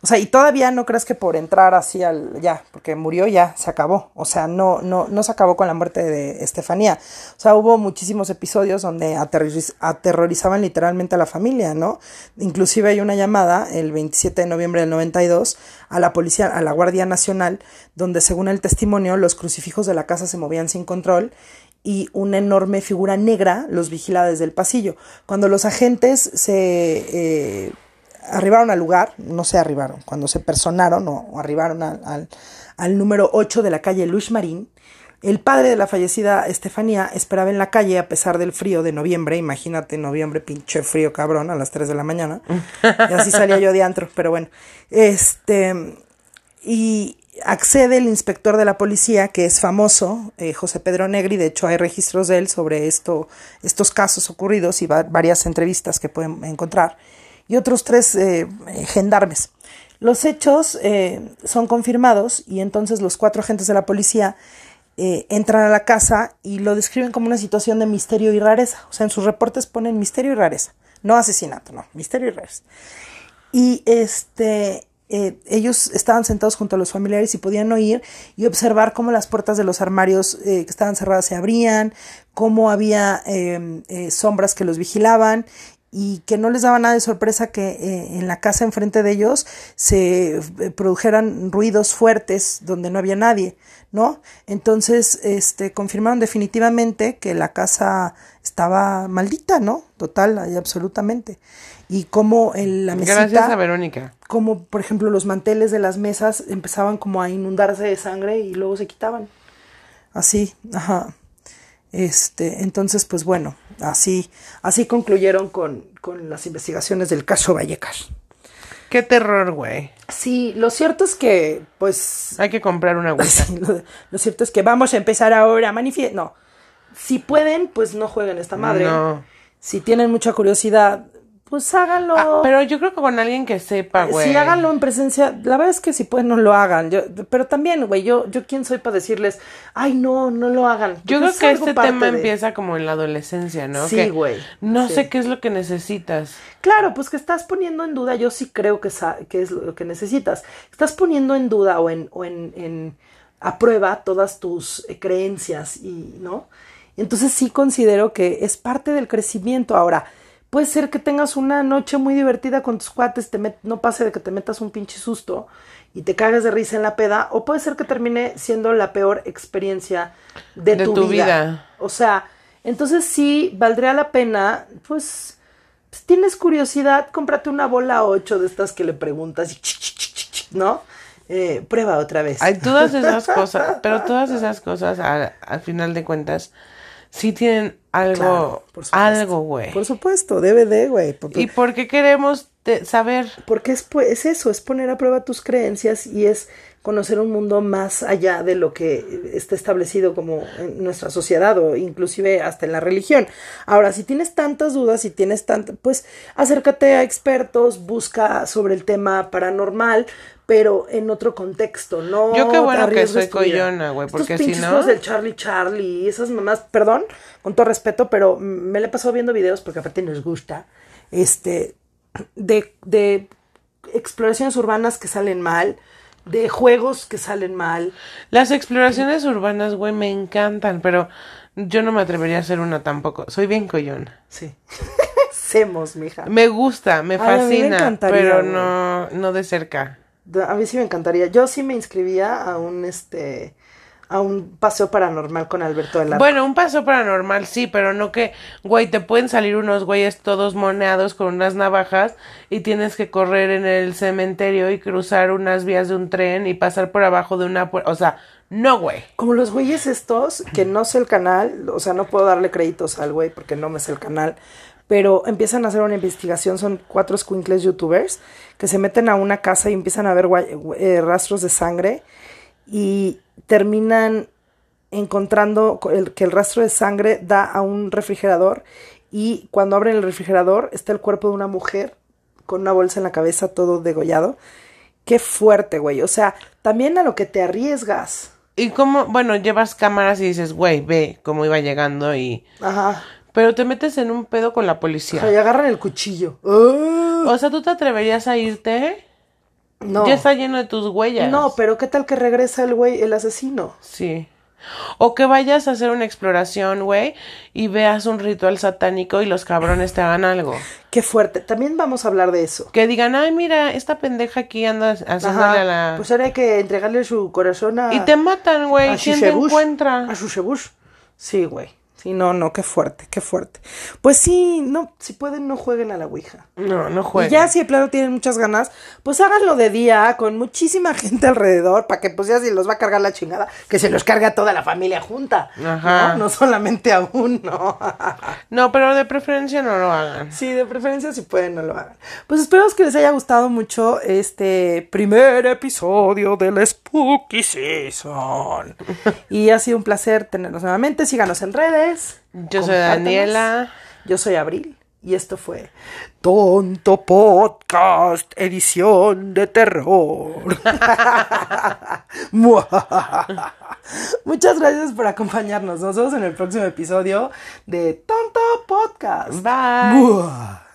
O sea, y todavía no crees que por entrar así al. Ya, porque murió ya, se acabó. O sea, no, no, no se acabó con la muerte de Estefanía. O sea, hubo muchísimos episodios donde aterroriz- aterrorizaban literalmente a la familia, ¿no? Inclusive hay una llamada el 27 de noviembre del 92 a la policía, a la Guardia Nacional, donde según el testimonio, los crucifijos de la casa se movían sin control y una enorme figura negra los vigila desde el pasillo. Cuando los agentes se. eh, arribaron al lugar, no se arribaron, cuando se personaron o, arribaron al, al, número 8 de la calle Luis Marín, el padre de la fallecida Estefanía esperaba en la calle a pesar del frío de noviembre. Imagínate, noviembre, pinche frío cabrón, a las 3 de la mañana. Y así salía yo de antro, pero bueno. Este. Y accede el inspector de la policía, que es famoso, eh, José Pedro Negri. De hecho, hay registros de él sobre esto, estos casos ocurridos y va- varias entrevistas que pueden encontrar. Y otros tres eh, gendarmes. Los hechos eh, son confirmados y entonces los cuatro agentes de la policía eh, entran a la casa y lo describen como una situación de misterio y rareza. O sea, en sus reportes ponen misterio y rareza. No asesinato, no, misterio y rareza. Y este, ellos estaban sentados junto a los familiares y podían oír y observar cómo las puertas de los armarios que estaban cerradas se abrían, cómo había sombras que los vigilaban y que no les daba nada de sorpresa que eh, en la casa enfrente de ellos se eh, produjeran ruidos fuertes donde no había nadie, ¿no? Entonces, este, confirmaron definitivamente que la casa estaba maldita, ¿no? Total y absolutamente. Y como en la mesita Gracias a Verónica. como por ejemplo los manteles de las mesas empezaban como a inundarse de sangre y luego se quitaban. Así, ajá. Este, entonces, pues bueno, así, así concluyeron con, con las investigaciones del caso Vallecas. Qué terror, güey. Sí, lo cierto es que, pues, Hay que comprar una agüita. <laughs> Lo, lo cierto es que vamos a empezar ahora, manifie no. Si pueden, pues no jueguen esta madre. No. Si tienen mucha curiosidad, pues háganlo. Ah, pero yo creo que con alguien que sepa, güey. Sí, háganlo en presencia. La verdad es que si pueden, no lo hagan. Yo, pero también, güey, yo, yo quién soy para decirles, ay, no, no lo hagan. Yo creo que este tema de- empieza como en la adolescencia, ¿no? Sí, güey. No Sí. sé qué es lo que necesitas. Claro, pues que estás poniendo en duda, yo sí creo que, es lo que necesitas. Estás poniendo en duda o en, o en, en a prueba todas tus eh, creencias y, ¿no? Entonces sí considero que es parte del crecimiento. Ahora, puede ser que tengas una noche muy divertida con tus cuates, te met- no pase de que te metas un pinche susto y te cagas de risa en la peda, o puede ser que termine siendo la peor experiencia de, De tu, tu vida. vida. O sea, entonces sí valdría la pena, pues, pues, tienes curiosidad, cómprate una bola 8 de estas que le preguntas y ¿no? Eh, prueba otra vez. Hay todas esas <laughs> cosas, pero todas esas cosas, al, al final de cuentas, sí tienen algo, Claro, por algo, güey. Por supuesto, DVD, güey. ¿Y por qué queremos saber? Porque es, pues, es eso, es poner a prueba tus creencias y es conocer un mundo más allá de lo que está establecido como en nuestra sociedad o inclusive hasta en la religión. Ahora, si tienes tantas dudas, si tienes tantas, pues acércate a expertos, busca sobre el tema paranormal, pero en otro contexto, no Yo qué bueno que soy coyona, güey, Estos porque si no- del Charlie Charlie y esas mamás, perdón, con todo respeto, pero me le he pasado viendo videos porque aparte nos gusta, este, de, de exploraciones urbanas que salen mal, de juegos que salen mal. Las exploraciones urbanas, güey, me encantan, pero yo no me atrevería a hacer una tampoco. Soy bien coyona. Sí. <laughs> Hacemos, mija. Me gusta, me Ay, a mí me fascina, pero no, no de cerca. A mí sí me encantaría. Yo sí me inscribía a un este a un paseo paranormal con Alberto del Arco. Bueno, un paso paranormal sí, pero no que, güey, te pueden salir unos güeyes todos moneados con unas navajas y tienes que correr en el cementerio y cruzar unas vías de un tren y pasar por abajo de una puerta. O sea, no, güey. Como los güeyes estos, que no sé el canal, o sea, no puedo darle créditos al güey porque no me sé el canal, pero empiezan a hacer una investigación, son cuatro squinkles youtubers que se meten a una casa y empiezan a ver eh, rastros de sangre y terminan encontrando co- el- que el rastro de sangre da a un refrigerador y cuando abren el refrigerador está el cuerpo de una mujer con una bolsa en la cabeza todo degollado. Qué fuerte, güey. O sea, también a lo que te arriesgas. Y como, bueno, llevas cámaras y dices, güey, ve cómo iba llegando y... Ajá. Pero te metes en un pedo con la O sea, policía. y agarran el cuchillo. ¡Ah! O sea, ¿tú te atreverías a irte? No. Ya está lleno de tus huellas. No, pero ¿qué tal que regresa el güey, el asesino? Sí. O que vayas a hacer una exploración, güey, y veas un ritual satánico y los cabrones te hagan algo. Qué fuerte. También vamos a hablar de eso. Que digan, ay, mira, esta pendeja aquí anda haciéndole a la... Pues ahora hay que entregarle su corazón a. y te matan, güey. ¿Quién te encuentra? A Shishebush. Sí, güey. Sí, no, no, qué fuerte, qué fuerte. Pues sí, no, si pueden, no jueguen a la Ouija. No, no Y jueguen. ya si de plano tienen muchas ganas, pues háganlo de día con muchísima <laughs> gente alrededor para que pues ya si los va a cargar la chingada, que se los cargue a toda la familia junta. Ajá. No, no solamente a uno. <laughs> No, pero de preferencia no lo hagan. sí, de preferencia si pueden no lo hagan. Pues esperamos que les haya gustado mucho este primer episodio del Spooky Season. <laughs> y ha sido un placer tenerlos nuevamente. Síganos en redes. Yo soy. Daniela. Yo soy Abril. Y esto fue Tonto Podcast, edición de terror. <laughs> Muchas gracias por acompañarnos. Nos vemos en el próximo episodio de Tonto Podcast. Bye.